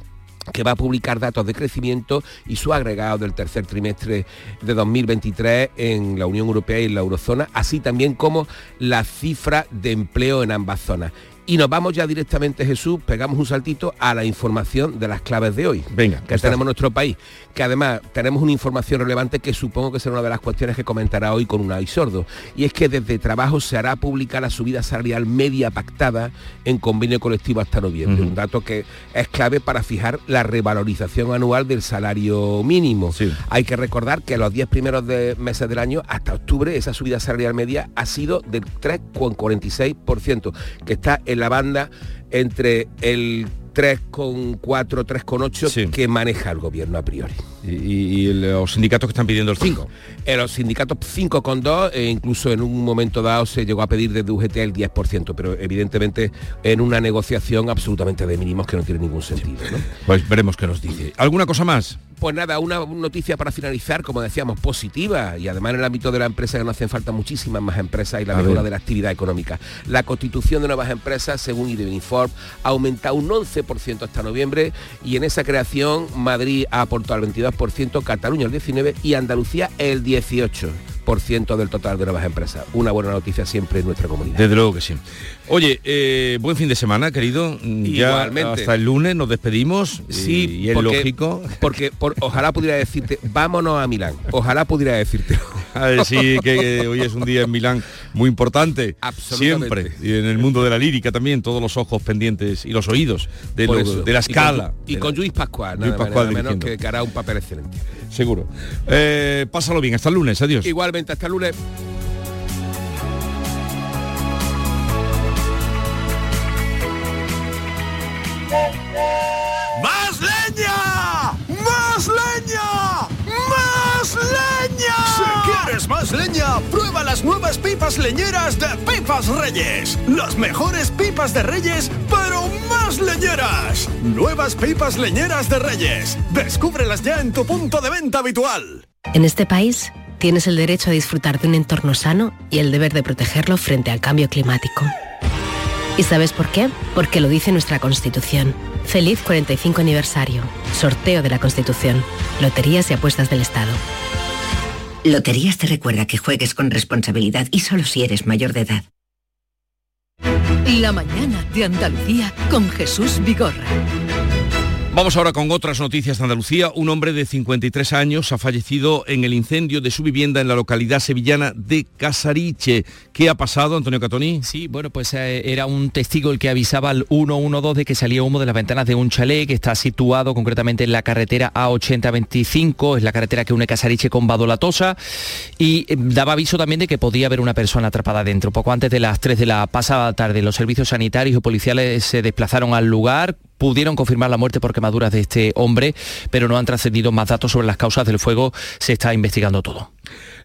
que va a publicar datos de crecimiento y su agregado del tercer trimestre de 2023 en la Unión Europea y en la Eurozona, así también como la cifra de empleo en ambas zonas. Y nos vamos ya directamente, Jesús, pegamos un saltito a la información de las claves de hoy. Venga. Que tenemos en nuestro país. Que además tenemos una información relevante que supongo que será una de las cuestiones que comentará hoy con un ay sordo. Y es que desde trabajo se hará pública la subida salarial media pactada en convenio colectivo hasta noviembre. Un dato que es clave para fijar la revalorización anual del salario mínimo. Hay que recordar que los 10 primeros meses del año, hasta octubre, esa subida salarial media ha sido del 3,46%, que está en la banda entre el 3,4, 3,8 que maneja el gobierno a priori. ¿Y, los sindicatos que están pidiendo el 5? En los sindicatos 5,2 e incluso en un momento dado se llegó a pedir desde UGT el 10%, pero evidentemente en una negociación absolutamente de mínimos que no tiene ningún sentido. Pues veremos qué nos dice. ¿Alguna cosa más? Pues nada, una noticia para finalizar, como decíamos, positiva y además en el ámbito de la empresa que nos hacen falta muchísimas más empresas y la mejora de la actividad económica. La constitución de nuevas empresas, según IDEMINFORM, ha aumentado un 11% hasta noviembre y en esa creación Madrid ha aportado el 22%, Cataluña el 19% y Andalucía el 18% ciento del total de nuevas empresas. Una buena noticia siempre en nuestra comunidad. Desde luego que sí. Oye, eh, buen fin de semana, querido. Igualmente. hasta el lunes nos despedimos. Sí, y, es lógico. Porque ojalá pudiera decirte, vámonos a Milán. Ojalá pudiera decirte. a decir que hoy es un día en Milán muy importante. Siempre. Y en el mundo de la lírica también, todos los ojos pendientes y los oídos de, de la escala. Y con, Luis Pascual, Luis Pascual menos, que, hará un papel excelente. Seguro. Eh, pásalo bien, hasta el lunes, adiós. Igualmente, hasta el lunes. Nuevas pipas leñeras de Pipas Reyes. Las mejores pipas de Reyes, pero más leñeras. Nuevas pipas leñeras de Reyes. Descúbrelas ya en tu punto de venta habitual. En este país tienes el derecho a disfrutar de un entorno sano y el deber de protegerlo frente al cambio climático. ¿Y sabes por qué? Porque lo dice nuestra Constitución. Feliz 45 aniversario. Sorteo de la Constitución. Loterías y apuestas del Estado. Loterías te recuerda que juegues con responsabilidad y solo si eres mayor de edad. La mañana de Andalucía con Jesús Vigorra. Vamos ahora con otras noticias de Andalucía. Un hombre de 53 años ha fallecido en el incendio de su vivienda en la localidad sevillana de Casariche. ¿Qué ha pasado, Antonio Catoni? Sí, bueno, pues eh, era un testigo el que avisaba al 112 de que salía humo de las ventanas de un chalet que está situado concretamente en la carretera A8025, es la carretera que une Casariche con Badolatosa, y eh, daba aviso también de que podía haber una persona atrapada dentro. Poco antes de las 3 de la pasada tarde, los servicios sanitarios y policiales se desplazaron al lugar, pudieron confirmar la muerte por quemaduras de este hombre, pero no han trascendido más datos sobre las causas del fuego. Se está investigando todo.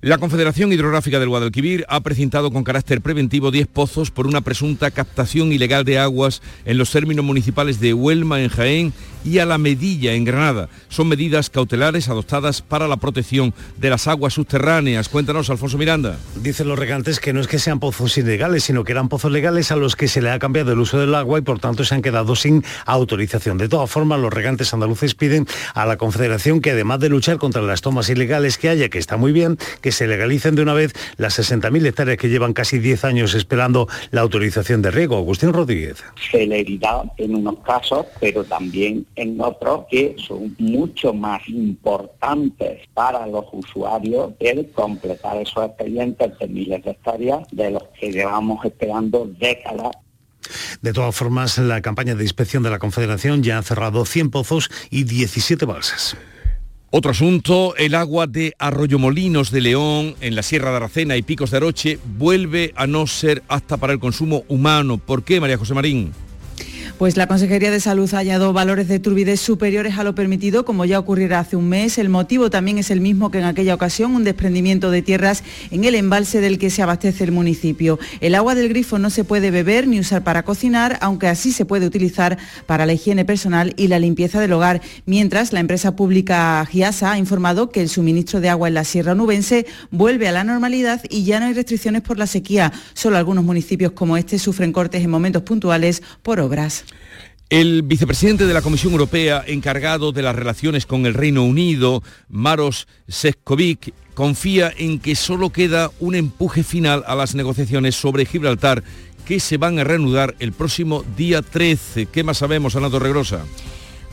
La Confederación Hidrográfica del Guadalquivir ha precintado con carácter preventivo 10 pozos por una presunta captación ilegal de aguas en los términos municipales de Huelma en Jaén y a la Medilla en Granada. Son medidas cautelares adoptadas para la protección de las aguas subterráneas. Cuéntanos, Alfonso Miranda. Dicen los regantes que no es que sean pozos ilegales, sino que eran pozos legales a los que se le ha cambiado el uso del agua y por tanto se han quedado sin autorización. De todas formas, los regantes andaluces piden a la Confederación que además de luchar contra las tomas ilegales que haya, que está muy bien, que se legalicen de una vez las 60.000 hectáreas que llevan casi 10 años esperando la autorización de riego. Agustín Rodríguez. Celeridad en unos casos, pero también en otros que son mucho más importantes para los usuarios el completar esos expedientes de miles de hectáreas de los que llevamos esperando décadas de todas formas, la campaña de inspección de la Confederación ya ha cerrado 100 pozos y 17 balsas. Otro asunto, el agua de Arroyomolinos de León, en la Sierra de Aracena y Picos de Aroche, vuelve a no ser apta para el consumo humano. ¿Por qué, María José Marín? Pues la Consejería de Salud ha hallado valores de turbidez superiores a lo permitido, como ya ocurriera hace un mes. El motivo también es el mismo que en aquella ocasión, un desprendimiento de tierras en el embalse del que se abastece el municipio. El agua del grifo no se puede beber ni usar para cocinar, aunque así se puede utilizar para la higiene personal y la limpieza del hogar. Mientras, la empresa pública Giasa ha informado que el suministro de agua en la Sierra Nubense vuelve a la normalidad y ya no hay restricciones por la sequía. Solo algunos municipios como este sufren cortes en momentos puntuales por obras. El vicepresidente de la Comisión Europea encargado de las relaciones con el Reino Unido, Maros Sefcovic, confía en que solo queda un empuje final a las negociaciones sobre Gibraltar que se van a reanudar el próximo día 13. ¿Qué más sabemos, Ana Torregrosa?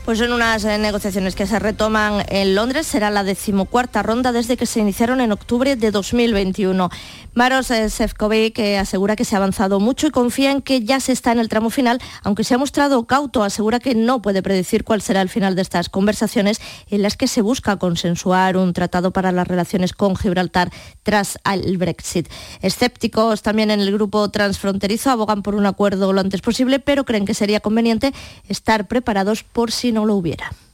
Pues son unas eh, negociaciones que se retoman en Londres. Será la decimocuarta ronda desde que se iniciaron en octubre de 2021. Maros eh, Sefcovic asegura que se ha avanzado mucho y confía en que ya se está en el tramo final, aunque se ha mostrado cauto, asegura que no puede predecir cuál será el final de estas conversaciones en las que se busca consensuar un tratado para las relaciones con Gibraltar tras el Brexit. Escépticos también en el grupo transfronterizo abogan por un acuerdo lo antes posible, pero creen que sería conveniente estar preparados por si no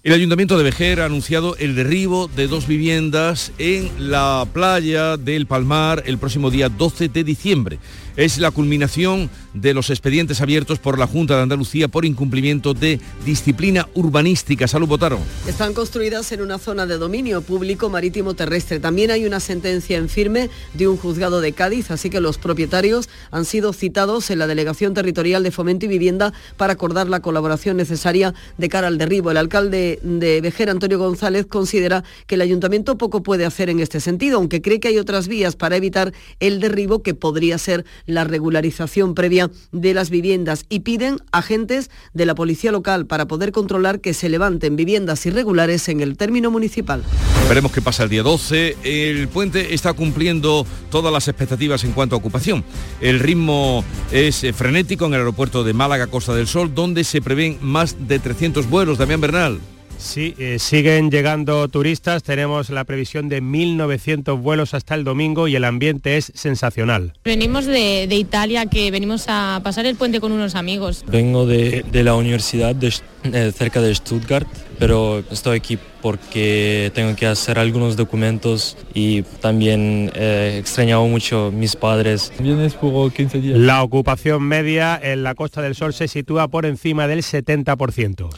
El Ayuntamiento de Vejer ha anunciado el derribo de dos viviendas en la playa del Palmar el próximo día 12 de diciembre. Es la culminación de los expedientes abiertos por la Junta de Andalucía por incumplimiento de disciplina urbanística. Salud, Botaro. Están construidas en una zona de dominio público marítimo terrestre. También hay una sentencia en firme de un juzgado de Cádiz, así que los propietarios han sido citados en la Delegación Territorial de Fomento y Vivienda para acordar la colaboración necesaria de cara al derribo. El alcalde de Vejer, Antonio González, considera que el ayuntamiento poco puede hacer en este sentido, aunque cree que hay otras vías para evitar el derribo que podría ser la regularización previa de las viviendas y piden agentes de la policía local para poder controlar que se levanten viviendas irregulares en el término municipal. Veremos qué pasa el día 12. El puente está cumpliendo todas las expectativas en cuanto a ocupación. El ritmo es eh, frenético en el aeropuerto de Málaga, Costa del Sol, donde se prevén más de 300 vuelos. Damián Bernal. Sí, eh, siguen llegando turistas, tenemos la previsión de 1.900 vuelos hasta el domingo y el ambiente es sensacional. Venimos de, Italia, que venimos a pasar el puente con unos amigos. Vengo de, la universidad eh, cerca de Stuttgart, pero estoy aquí porque tengo que hacer algunos documentos y también he extrañado mucho mis padres. Vienes por 15 días. La ocupación media en la Costa del Sol se sitúa por encima del 70%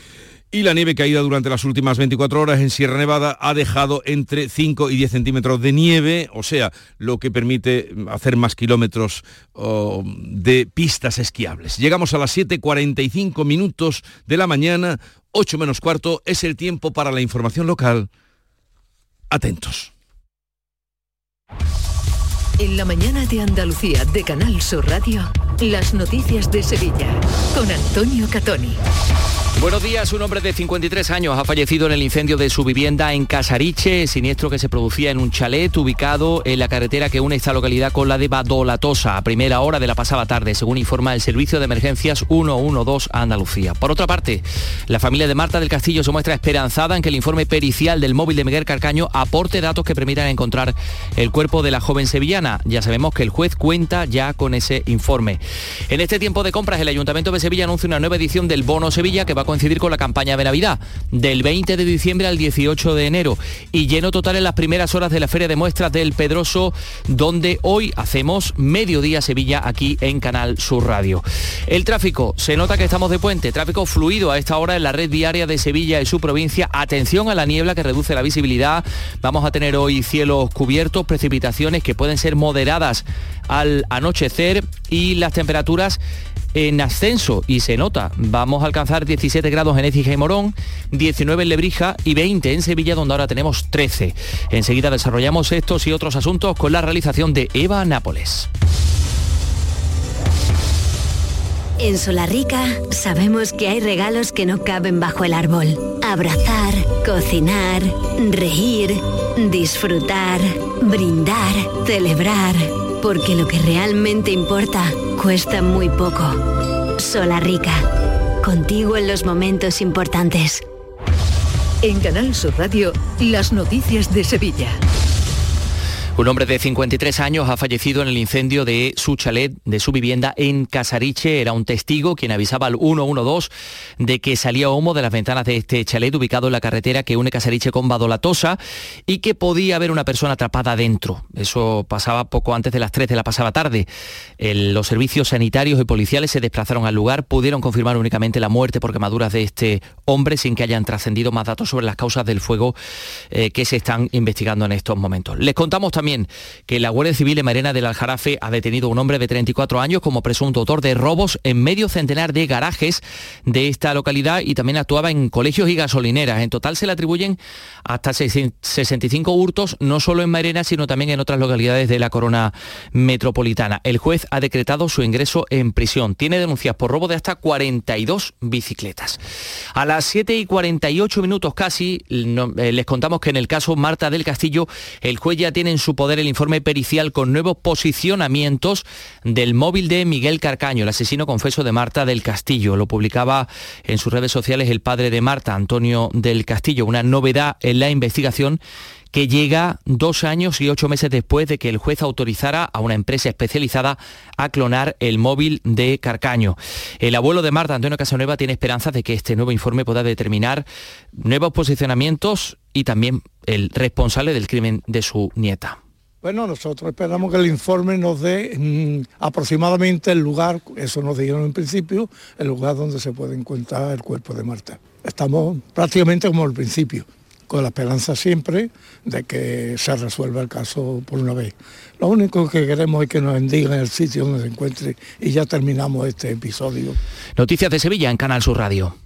y la nieve caída durante las últimas 24 horas en Sierra Nevada ha dejado entre 5 y 10 centímetros de nieve, o sea, lo que permite hacer más kilómetros de pistas esquiables. Llegamos a las 7.45 minutos de la mañana, 8 menos cuarto, es el tiempo para la información local. Atentos. En la mañana de Andalucía de Canal Sur Radio, las noticias de Sevilla con Antonio Catoni. Buenos días, un hombre de 53 años ha fallecido en el incendio de su vivienda en Casariche, siniestro que se producía en un chalet ubicado en la carretera que une esta localidad con la de Badolatosa a primera hora de la pasada tarde, según informa el Servicio de Emergencias 112 a Andalucía. Por otra parte, la familia de Marta del Castillo se muestra esperanzada en que el informe pericial del móvil de Miguel Carcaño aporte datos que permitan encontrar el cuerpo de la joven sevillana. Ya sabemos que el juez cuenta ya con ese informe. En este tiempo de compras, el Ayuntamiento de Sevilla anuncia una nueva edición del Bono Sevilla que va a coincidir con la campaña de Navidad, del 20 de diciembre al 18 de enero, y lleno total en las primeras horas de la Feria de Muestras del Pedroso, donde hoy hacemos mediodía Sevilla aquí en Canal Sur Radio. El tráfico, se nota que estamos de puente, tráfico fluido a esta hora en la red diaria de Sevilla y su provincia. Atención a la niebla que reduce la visibilidad. Vamos a tener hoy cielos cubiertos, precipitaciones que pueden ser moderadas al anochecer y las temperaturas en ascenso y se nota. Vamos a alcanzar 17 grados en Écija y Morón, 19 en Lebrija y 20 en Sevilla, donde ahora tenemos 13. Enseguida desarrollamos estos y otros asuntos con la realización de Eva Nápoles. En Solarrica sabemos que hay regalos que no caben bajo el árbol. Abrazar, cocinar, reír, disfrutar, brindar, celebrar. Porque lo que realmente importa cuesta muy poco. Sola Rica. Contigo en los momentos importantes. En Canal Sur Radio, las noticias de Sevilla. Un hombre de 53 años ha fallecido en el incendio de su chalet, de su vivienda en Casariche. Era un testigo quien avisaba al 112 de que salía humo de las ventanas de este chalet ubicado en la carretera que une Casariche con Badolatosa y que podía haber una persona atrapada dentro. Eso pasaba poco antes de las 3 de la pasada tarde. los servicios sanitarios y policiales se desplazaron al lugar, pudieron confirmar únicamente la muerte por quemaduras de este hombre sin que hayan trascendido más datos sobre las causas del fuego eh, que se están investigando en estos momentos. Les contamos también que la Guardia Civil de Marena del Aljarafe ha detenido a un hombre de 34 años como presunto autor de robos en medio centenar de garajes de esta localidad y también actuaba en colegios y gasolineras. En total se le atribuyen hasta 65 hurtos, no solo en Marena, sino también en otras localidades de la corona metropolitana. El juez ha decretado su ingreso en prisión. Tiene denuncias por robo de hasta 42 bicicletas. A las 7 y 48 minutos casi, eh, les contamos que en el caso Marta del Castillo, el juez ya tiene en su poder el informe pericial con nuevos posicionamientos del móvil de Miguel Carcaño, el asesino confeso de Marta del Castillo. Lo publicaba en sus redes sociales el padre de Marta, Antonio del Castillo. Una novedad en la investigación que llega dos años y ocho meses después de que el juez autorizara a una empresa especializada a clonar el móvil de Carcaño. El abuelo de Marta, Antonio Casanueva, tiene esperanzas de que este nuevo informe pueda determinar nuevos posicionamientos y también el responsable del crimen de su nieta. Bueno, nosotros esperamos que el informe nos dé mm, aproximadamente el lugar, eso nos dijeron en principio, el lugar donde se puede encontrar el cuerpo de Marta. Estamos prácticamente como al principio, con la esperanza siempre de que se resuelva el caso por una vez. Lo único que queremos es que nos indiquen el sitio donde se encuentre y ya terminamos este episodio. Noticias de Sevilla en Canal Sur Radio.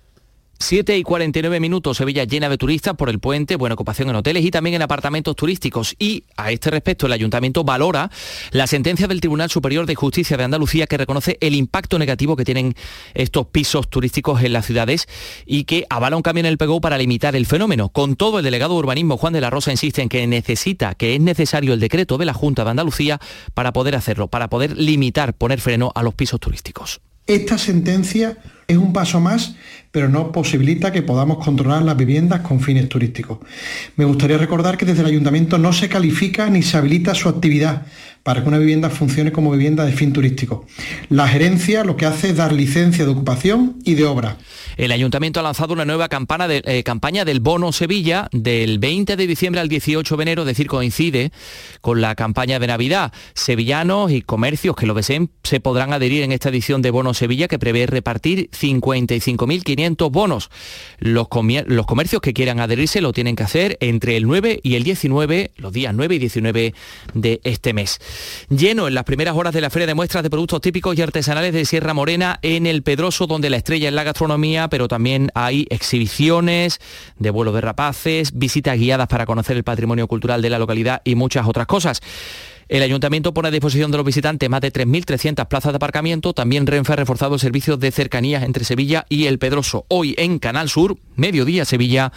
7 y 49 minutos, Sevilla llena de turistas por el puente, buena ocupación en hoteles y también en apartamentos turísticos. Y a este respecto, el Ayuntamiento valora la sentencia del Tribunal Superior de Justicia de Andalucía que reconoce el impacto negativo que tienen estos pisos turísticos en las ciudades y que avala un cambio en el PGO para limitar el fenómeno. Con todo, el delegado de urbanismo Juan de la Rosa insiste en que necesita, que es necesario el decreto de la Junta de Andalucía para poder hacerlo, para poder limitar, poner freno a los pisos turísticos. Esta sentencia es un paso más, pero no posibilita que podamos controlar las viviendas con fines turísticos. Me gustaría recordar que desde el ayuntamiento no se califica ni se habilita su actividad para que una vivienda funcione como vivienda de fin turístico. La gerencia lo que hace es dar licencia de ocupación y de obra. El ayuntamiento ha lanzado una nueva de, eh, campaña del bono Sevilla del 20 de diciembre al 18 de enero, es decir, coincide con la campaña de Navidad. Sevillanos y comercios que lo deseen se podrán adherir en esta edición de bono Sevilla que prevé repartir 55.500 bonos. Los, los comercios que quieran adherirse lo tienen que hacer entre el 9 y el 19, los días 9 y 19 de este mes. Lleno en las primeras horas de la Feria de Muestras de Productos Típicos y Artesanales de Sierra Morena en el Pedroso, donde la estrella es la gastronomía, pero también hay exhibiciones de vuelo de rapaces, visitas guiadas para conocer el patrimonio cultural de la localidad y muchas otras cosas. El ayuntamiento pone a disposición de los visitantes más de 3.300 plazas de aparcamiento. También Renfe ha reforzado el servicio de cercanías entre Sevilla y El Pedroso. Hoy en Canal Sur, mediodía Sevilla,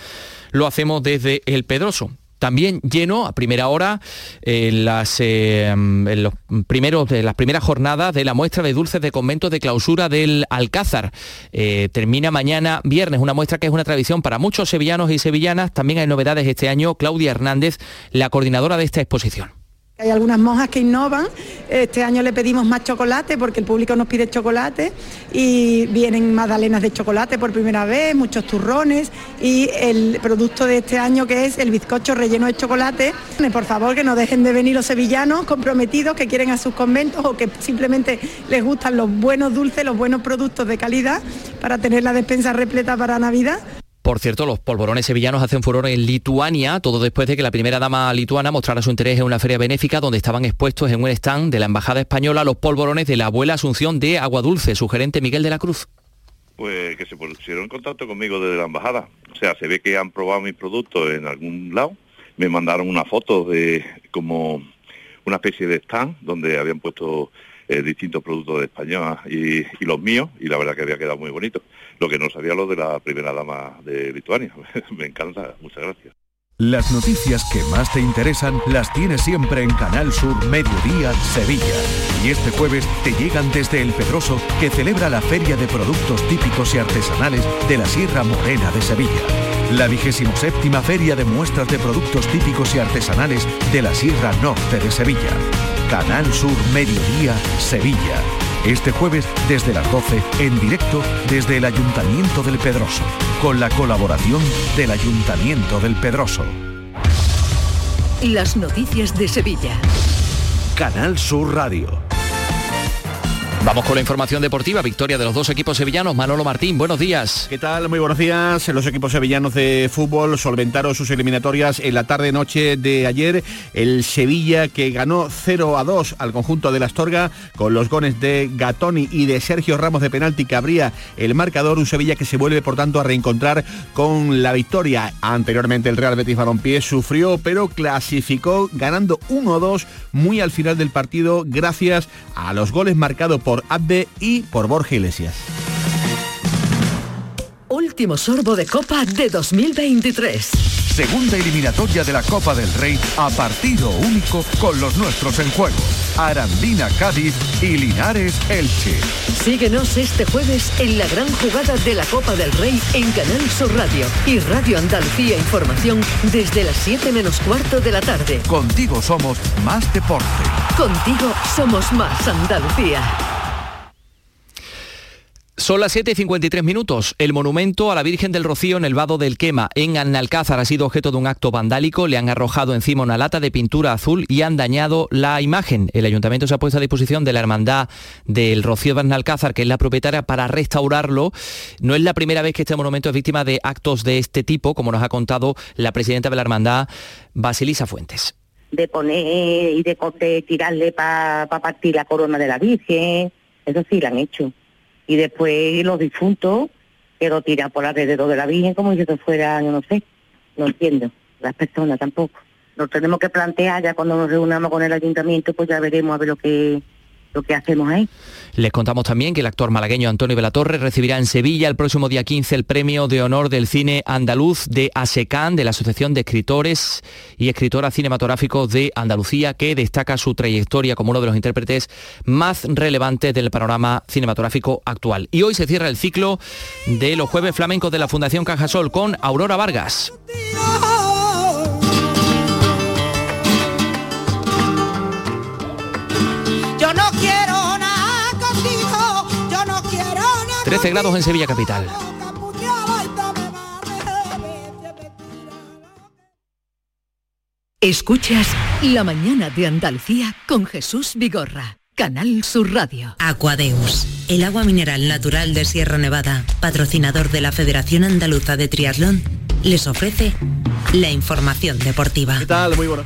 lo hacemos desde El Pedroso. También lleno a primera hora en las, eh, los primeros, las primeras jornadas de la muestra de dulces de convento de clausura del Alcázar. Eh, termina mañana viernes, una muestra que es una tradición para muchos sevillanos y sevillanas. También hay novedades este año. Claudia Hernández, la coordinadora de esta exposición. Hay algunas monjas que innovan. Este año le pedimos más chocolate porque el público nos pide chocolate y vienen magdalenas de chocolate por primera vez, muchos turrones y el producto de este año que es el bizcocho relleno de chocolate. Por favor que no dejen de venir los sevillanos comprometidos que quieren a sus conventos o que simplemente les gustan los buenos dulces, los buenos productos de calidad para tener la despensa repleta para Navidad. Por cierto, los polvorones sevillanos hacen furor en Lituania, todo después de que la primera dama lituana mostrara su interés en una feria benéfica donde estaban expuestos en un stand de la Embajada Española los polvorones de la abuela Asunción de Agua Dulce, su gerente Miguel de la Cruz. Pues que se pusieron en contacto conmigo desde la embajada. O sea, se ve que han probado mis productos en algún lado. Me mandaron una foto de como una especie de stand donde habían puesto eh, distintos productos de España y, los míos, y la verdad que había quedado muy bonito. Lo que no sabía lo de la primera dama de Lituania. [laughs] Me encanta, muchas gracias. Las noticias que más te interesan las tienes siempre en Canal Sur Mediodía Sevilla. Y este jueves te llegan desde El Pedroso, que celebra la Feria de Productos Típicos y Artesanales de la Sierra Morena de Sevilla. La 27 Feria de Muestras de Productos Típicos y Artesanales de la Sierra Norte de Sevilla. Canal Sur Mediodía Sevilla. Este jueves desde las 12 en directo desde el Ayuntamiento del Pedroso, con la colaboración del Ayuntamiento del Pedroso. Las noticias de Sevilla. Canal Sur Radio. Vamos con la información deportiva, victoria de los dos equipos sevillanos. Manolo Martín, buenos días. ¿Qué tal? Muy buenos días. Los equipos sevillanos de fútbol solventaron sus eliminatorias en la tarde-noche de ayer. El Sevilla que ganó 0 a 2 al conjunto de la Astorga con los goles de Gatoni y de Sergio Ramos de penalti que abría el marcador. Un Sevilla que se vuelve, por tanto, a reencontrar con la victoria. Anteriormente el Real Betis Balompié sufrió, pero clasificó ganando 1-2 muy al final del partido gracias a los goles marcados por Abbe y por Borja Iglesias. Último sorbo de Copa de 2023. Segunda eliminatoria de la Copa del Rey a partido único con los nuestros en juego. Arandina Cádiz y Linares Elche. Síguenos este jueves en la gran jugada de la Copa del Rey en Canal Sur Radio y Radio Andalucía Información desde las 7 menos cuarto de la tarde. Contigo somos más deporte. Contigo somos más Andalucía. Son las 7 y 53 minutos. El monumento a la Virgen del Rocío en el Vado del Quema, en Annalcázar, ha sido objeto de un acto vandálico. Le han arrojado encima una lata de pintura azul y han dañado la imagen. El ayuntamiento se ha puesto a disposición de la Hermandad del Rocío de Annalcázar, que es la propietaria, para restaurarlo. No es la primera vez que este monumento es víctima de actos de este tipo, como nos ha contado la presidenta de la Hermandad, Basilisa Fuentes. De poner y de, tirarle para partir la corona de la Virgen, eso sí lo han hecho y después los difuntos que lo tiran por alrededor de la Virgen como si eso fuera, yo no sé, no entiendo, las personas tampoco. Nos tenemos que plantear ya cuando nos reunamos con el ayuntamiento, pues ya veremos a ver lo que lo que hacemos ahí. Les contamos también que el actor malagueño Antonio Velatorre recibirá en Sevilla el próximo día 15 el premio de honor del cine andaluz de ASECAN, de la Asociación de Escritores y Escritoras Cinematográficos de Andalucía, que destaca su trayectoria como uno de los intérpretes más relevantes del panorama cinematográfico actual. Y hoy se cierra el ciclo de los jueves flamencos de la Fundación Cajasol con Aurora Vargas. 13 grados en Sevilla Capital. Escuchas La mañana de Andalucía con Jesús Vigorra. Canal Sur Radio. Aquadeus, el agua mineral natural de Sierra Nevada, patrocinador de la Federación Andaluza de Triatlón, les ofrece la información deportiva. ¿Qué tal? Muy bueno.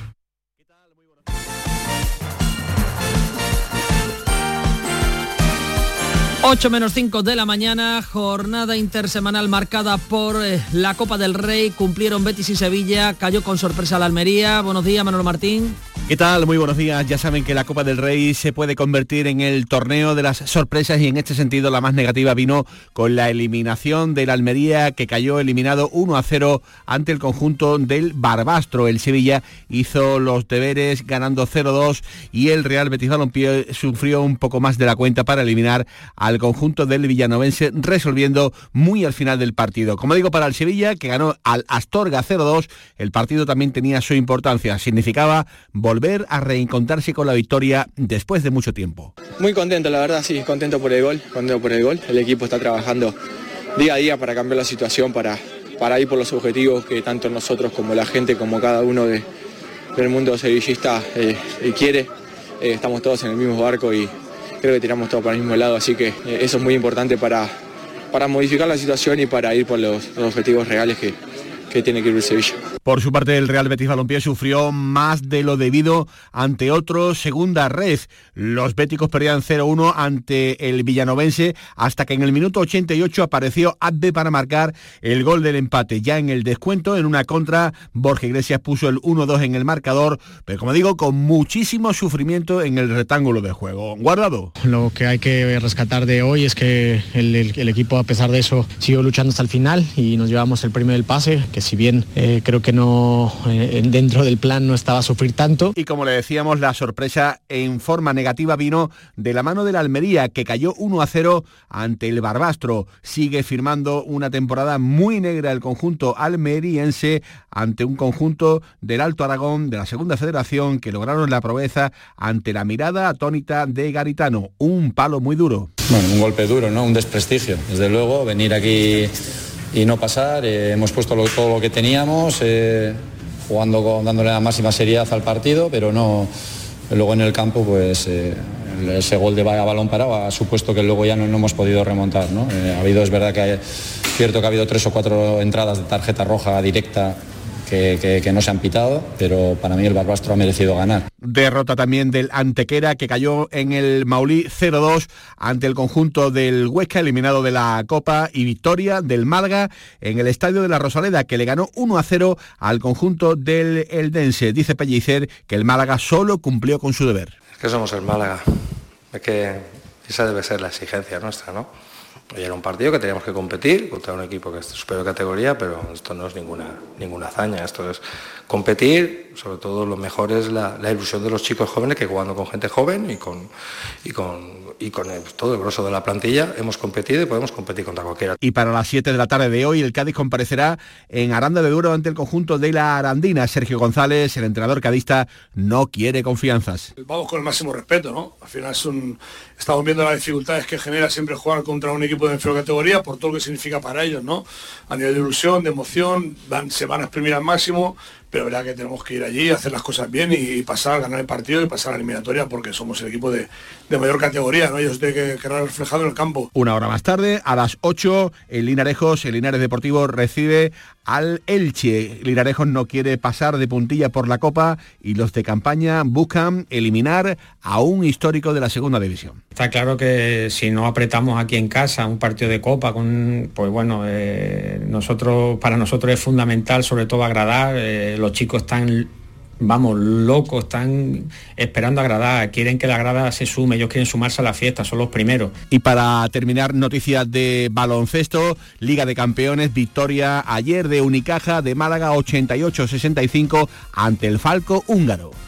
8 menos 5 de la mañana, jornada intersemanal marcada por eh, la Copa del Rey, cumplieron Betis y Sevilla, cayó con sorpresa la Almería. Buenos días, Manolo Martín. ¿Qué tal? Muy buenos días. Ya saben que la Copa del Rey se puede convertir en el torneo de las sorpresas y en este sentido la más negativa vino con la eliminación del Almería que cayó eliminado 1 a 0 ante el conjunto del Barbastro. El Sevilla hizo los deberes ganando 0-2 y el Real Betis Balompié sufrió un poco más de la cuenta para eliminar al conjunto del villanovense resolviendo muy al final del partido. Como digo, para el Sevilla que ganó al Astorga 0-2, el partido también tenía su importancia. Significaba volver a reencontrarse con la victoria después de mucho tiempo. Muy contento, la verdad, sí, contento por el gol, contento por el gol. El equipo está trabajando día a día para cambiar la situación, para, para ir por los objetivos que tanto nosotros como la gente, como cada uno de, del mundo sevillista eh, quiere. Eh, estamos todos en el mismo barco y creo que tiramos todo para el mismo lado, así que eh, eso es muy importante para, para modificar la situación y para ir por los, los objetivos reales que, que tiene que ir el Sevilla. Por su parte, el Real Betis Balompié sufrió más de lo debido ante otro segunda red. Los béticos perdían 0-1 ante el villanovense hasta que en el minuto 88 apareció Abde para marcar el gol del empate. Ya en el descuento, en una contra, Borja Iglesias puso el 1-2 en el marcador, pero como digo, con muchísimo sufrimiento en el rectángulo de juego. Guardado. Lo que hay que rescatar de hoy es que el, el equipo, a pesar de eso, siguió luchando hasta el final y nos llevamos el premio del pase, que si bien eh, creo que no eh, dentro del plan no estaba a sufrir tanto. Y como le decíamos, la sorpresa en forma negativa vino de la mano de la Almería, que cayó 1 a 0 ante el Barbastro. Sigue firmando una temporada muy negra el conjunto almeriense ante un conjunto del Alto Aragón de la Segunda Federación que lograron la proeza ante la mirada atónita de Garitano. Un palo muy duro. Bueno, un golpe duro, ¿no? Un desprestigio. Desde luego, venir aquí y no pasar. Eh, hemos puesto todo lo que teníamos, eh, jugando con, dándole la máxima seriedad al partido, pero no luego en el campo pues eh, ese gol de balón parado ha supuesto que luego ya no, hemos podido remontar. ¿no? ha habido, es verdad que hay, cierto que ha habido tres o cuatro entradas de tarjeta roja directa que, no se han pitado, pero para mí el Barbastro ha merecido ganar. Derrota también del Antequera que cayó en el Maulí 0-2 ante el conjunto del Huesca eliminado de la Copa y victoria del Málaga en el Estadio de la Rosaleda que le ganó 1-0 al conjunto del Eldense. Dice Pellicer que el Málaga solo cumplió con su deber. Es que somos el Málaga, es que esa debe ser la exigencia nuestra, ¿no? Hoy era un partido que teníamos que competir contra un equipo que es de superior categoría, pero esto no es ninguna, ninguna hazaña, esto es competir, sobre todo lo mejor es la, la ilusión de los chicos jóvenes que jugando con gente joven y con, y con, y con el- todo el grosso de la plantilla hemos competido y podemos competir contra cualquiera. Y para las 7 de la tarde de hoy, el Cádiz comparecerá en Aranda de Duero ante el conjunto de la Arandina. Sergio González, el entrenador cadista, no quiere confianzas. Vamos con el máximo respeto, ¿no? Al final es un- estamos viendo las dificultades que genera siempre jugar contra un equipo de categoría por todo lo que significa para ellos, ¿no? A nivel de ilusión, de emoción, van- se van a exprimir al máximo, pero verá que tenemos que ir allí, hacer las cosas bien y, pasar, ganar el partido y pasar a la eliminatoria porque somos el equipo de, de mayor categoría, ¿no? Ellos tienen que quedar reflejado en el campo. Una hora más tarde, a las 8, el Linarejos, el Linares Deportivo recibe al Elche. Linarejos no quiere pasar de puntilla por la Copa y los de campaña buscan eliminar a un histórico de la segunda división. Está claro que si no apretamos aquí en casa un partido de copa, con, pues bueno, eh, nosotros para nosotros es fundamental sobre todo agradar. eh, los chicos están, vamos, locos, están esperando agradar, quieren que la grada se sume, ellos quieren sumarse a la fiesta, son los primeros. Y para terminar, noticias de baloncesto, Liga de Campeones, victoria ayer de Unicaja de Málaga 88-65 ante el Falco húngaro.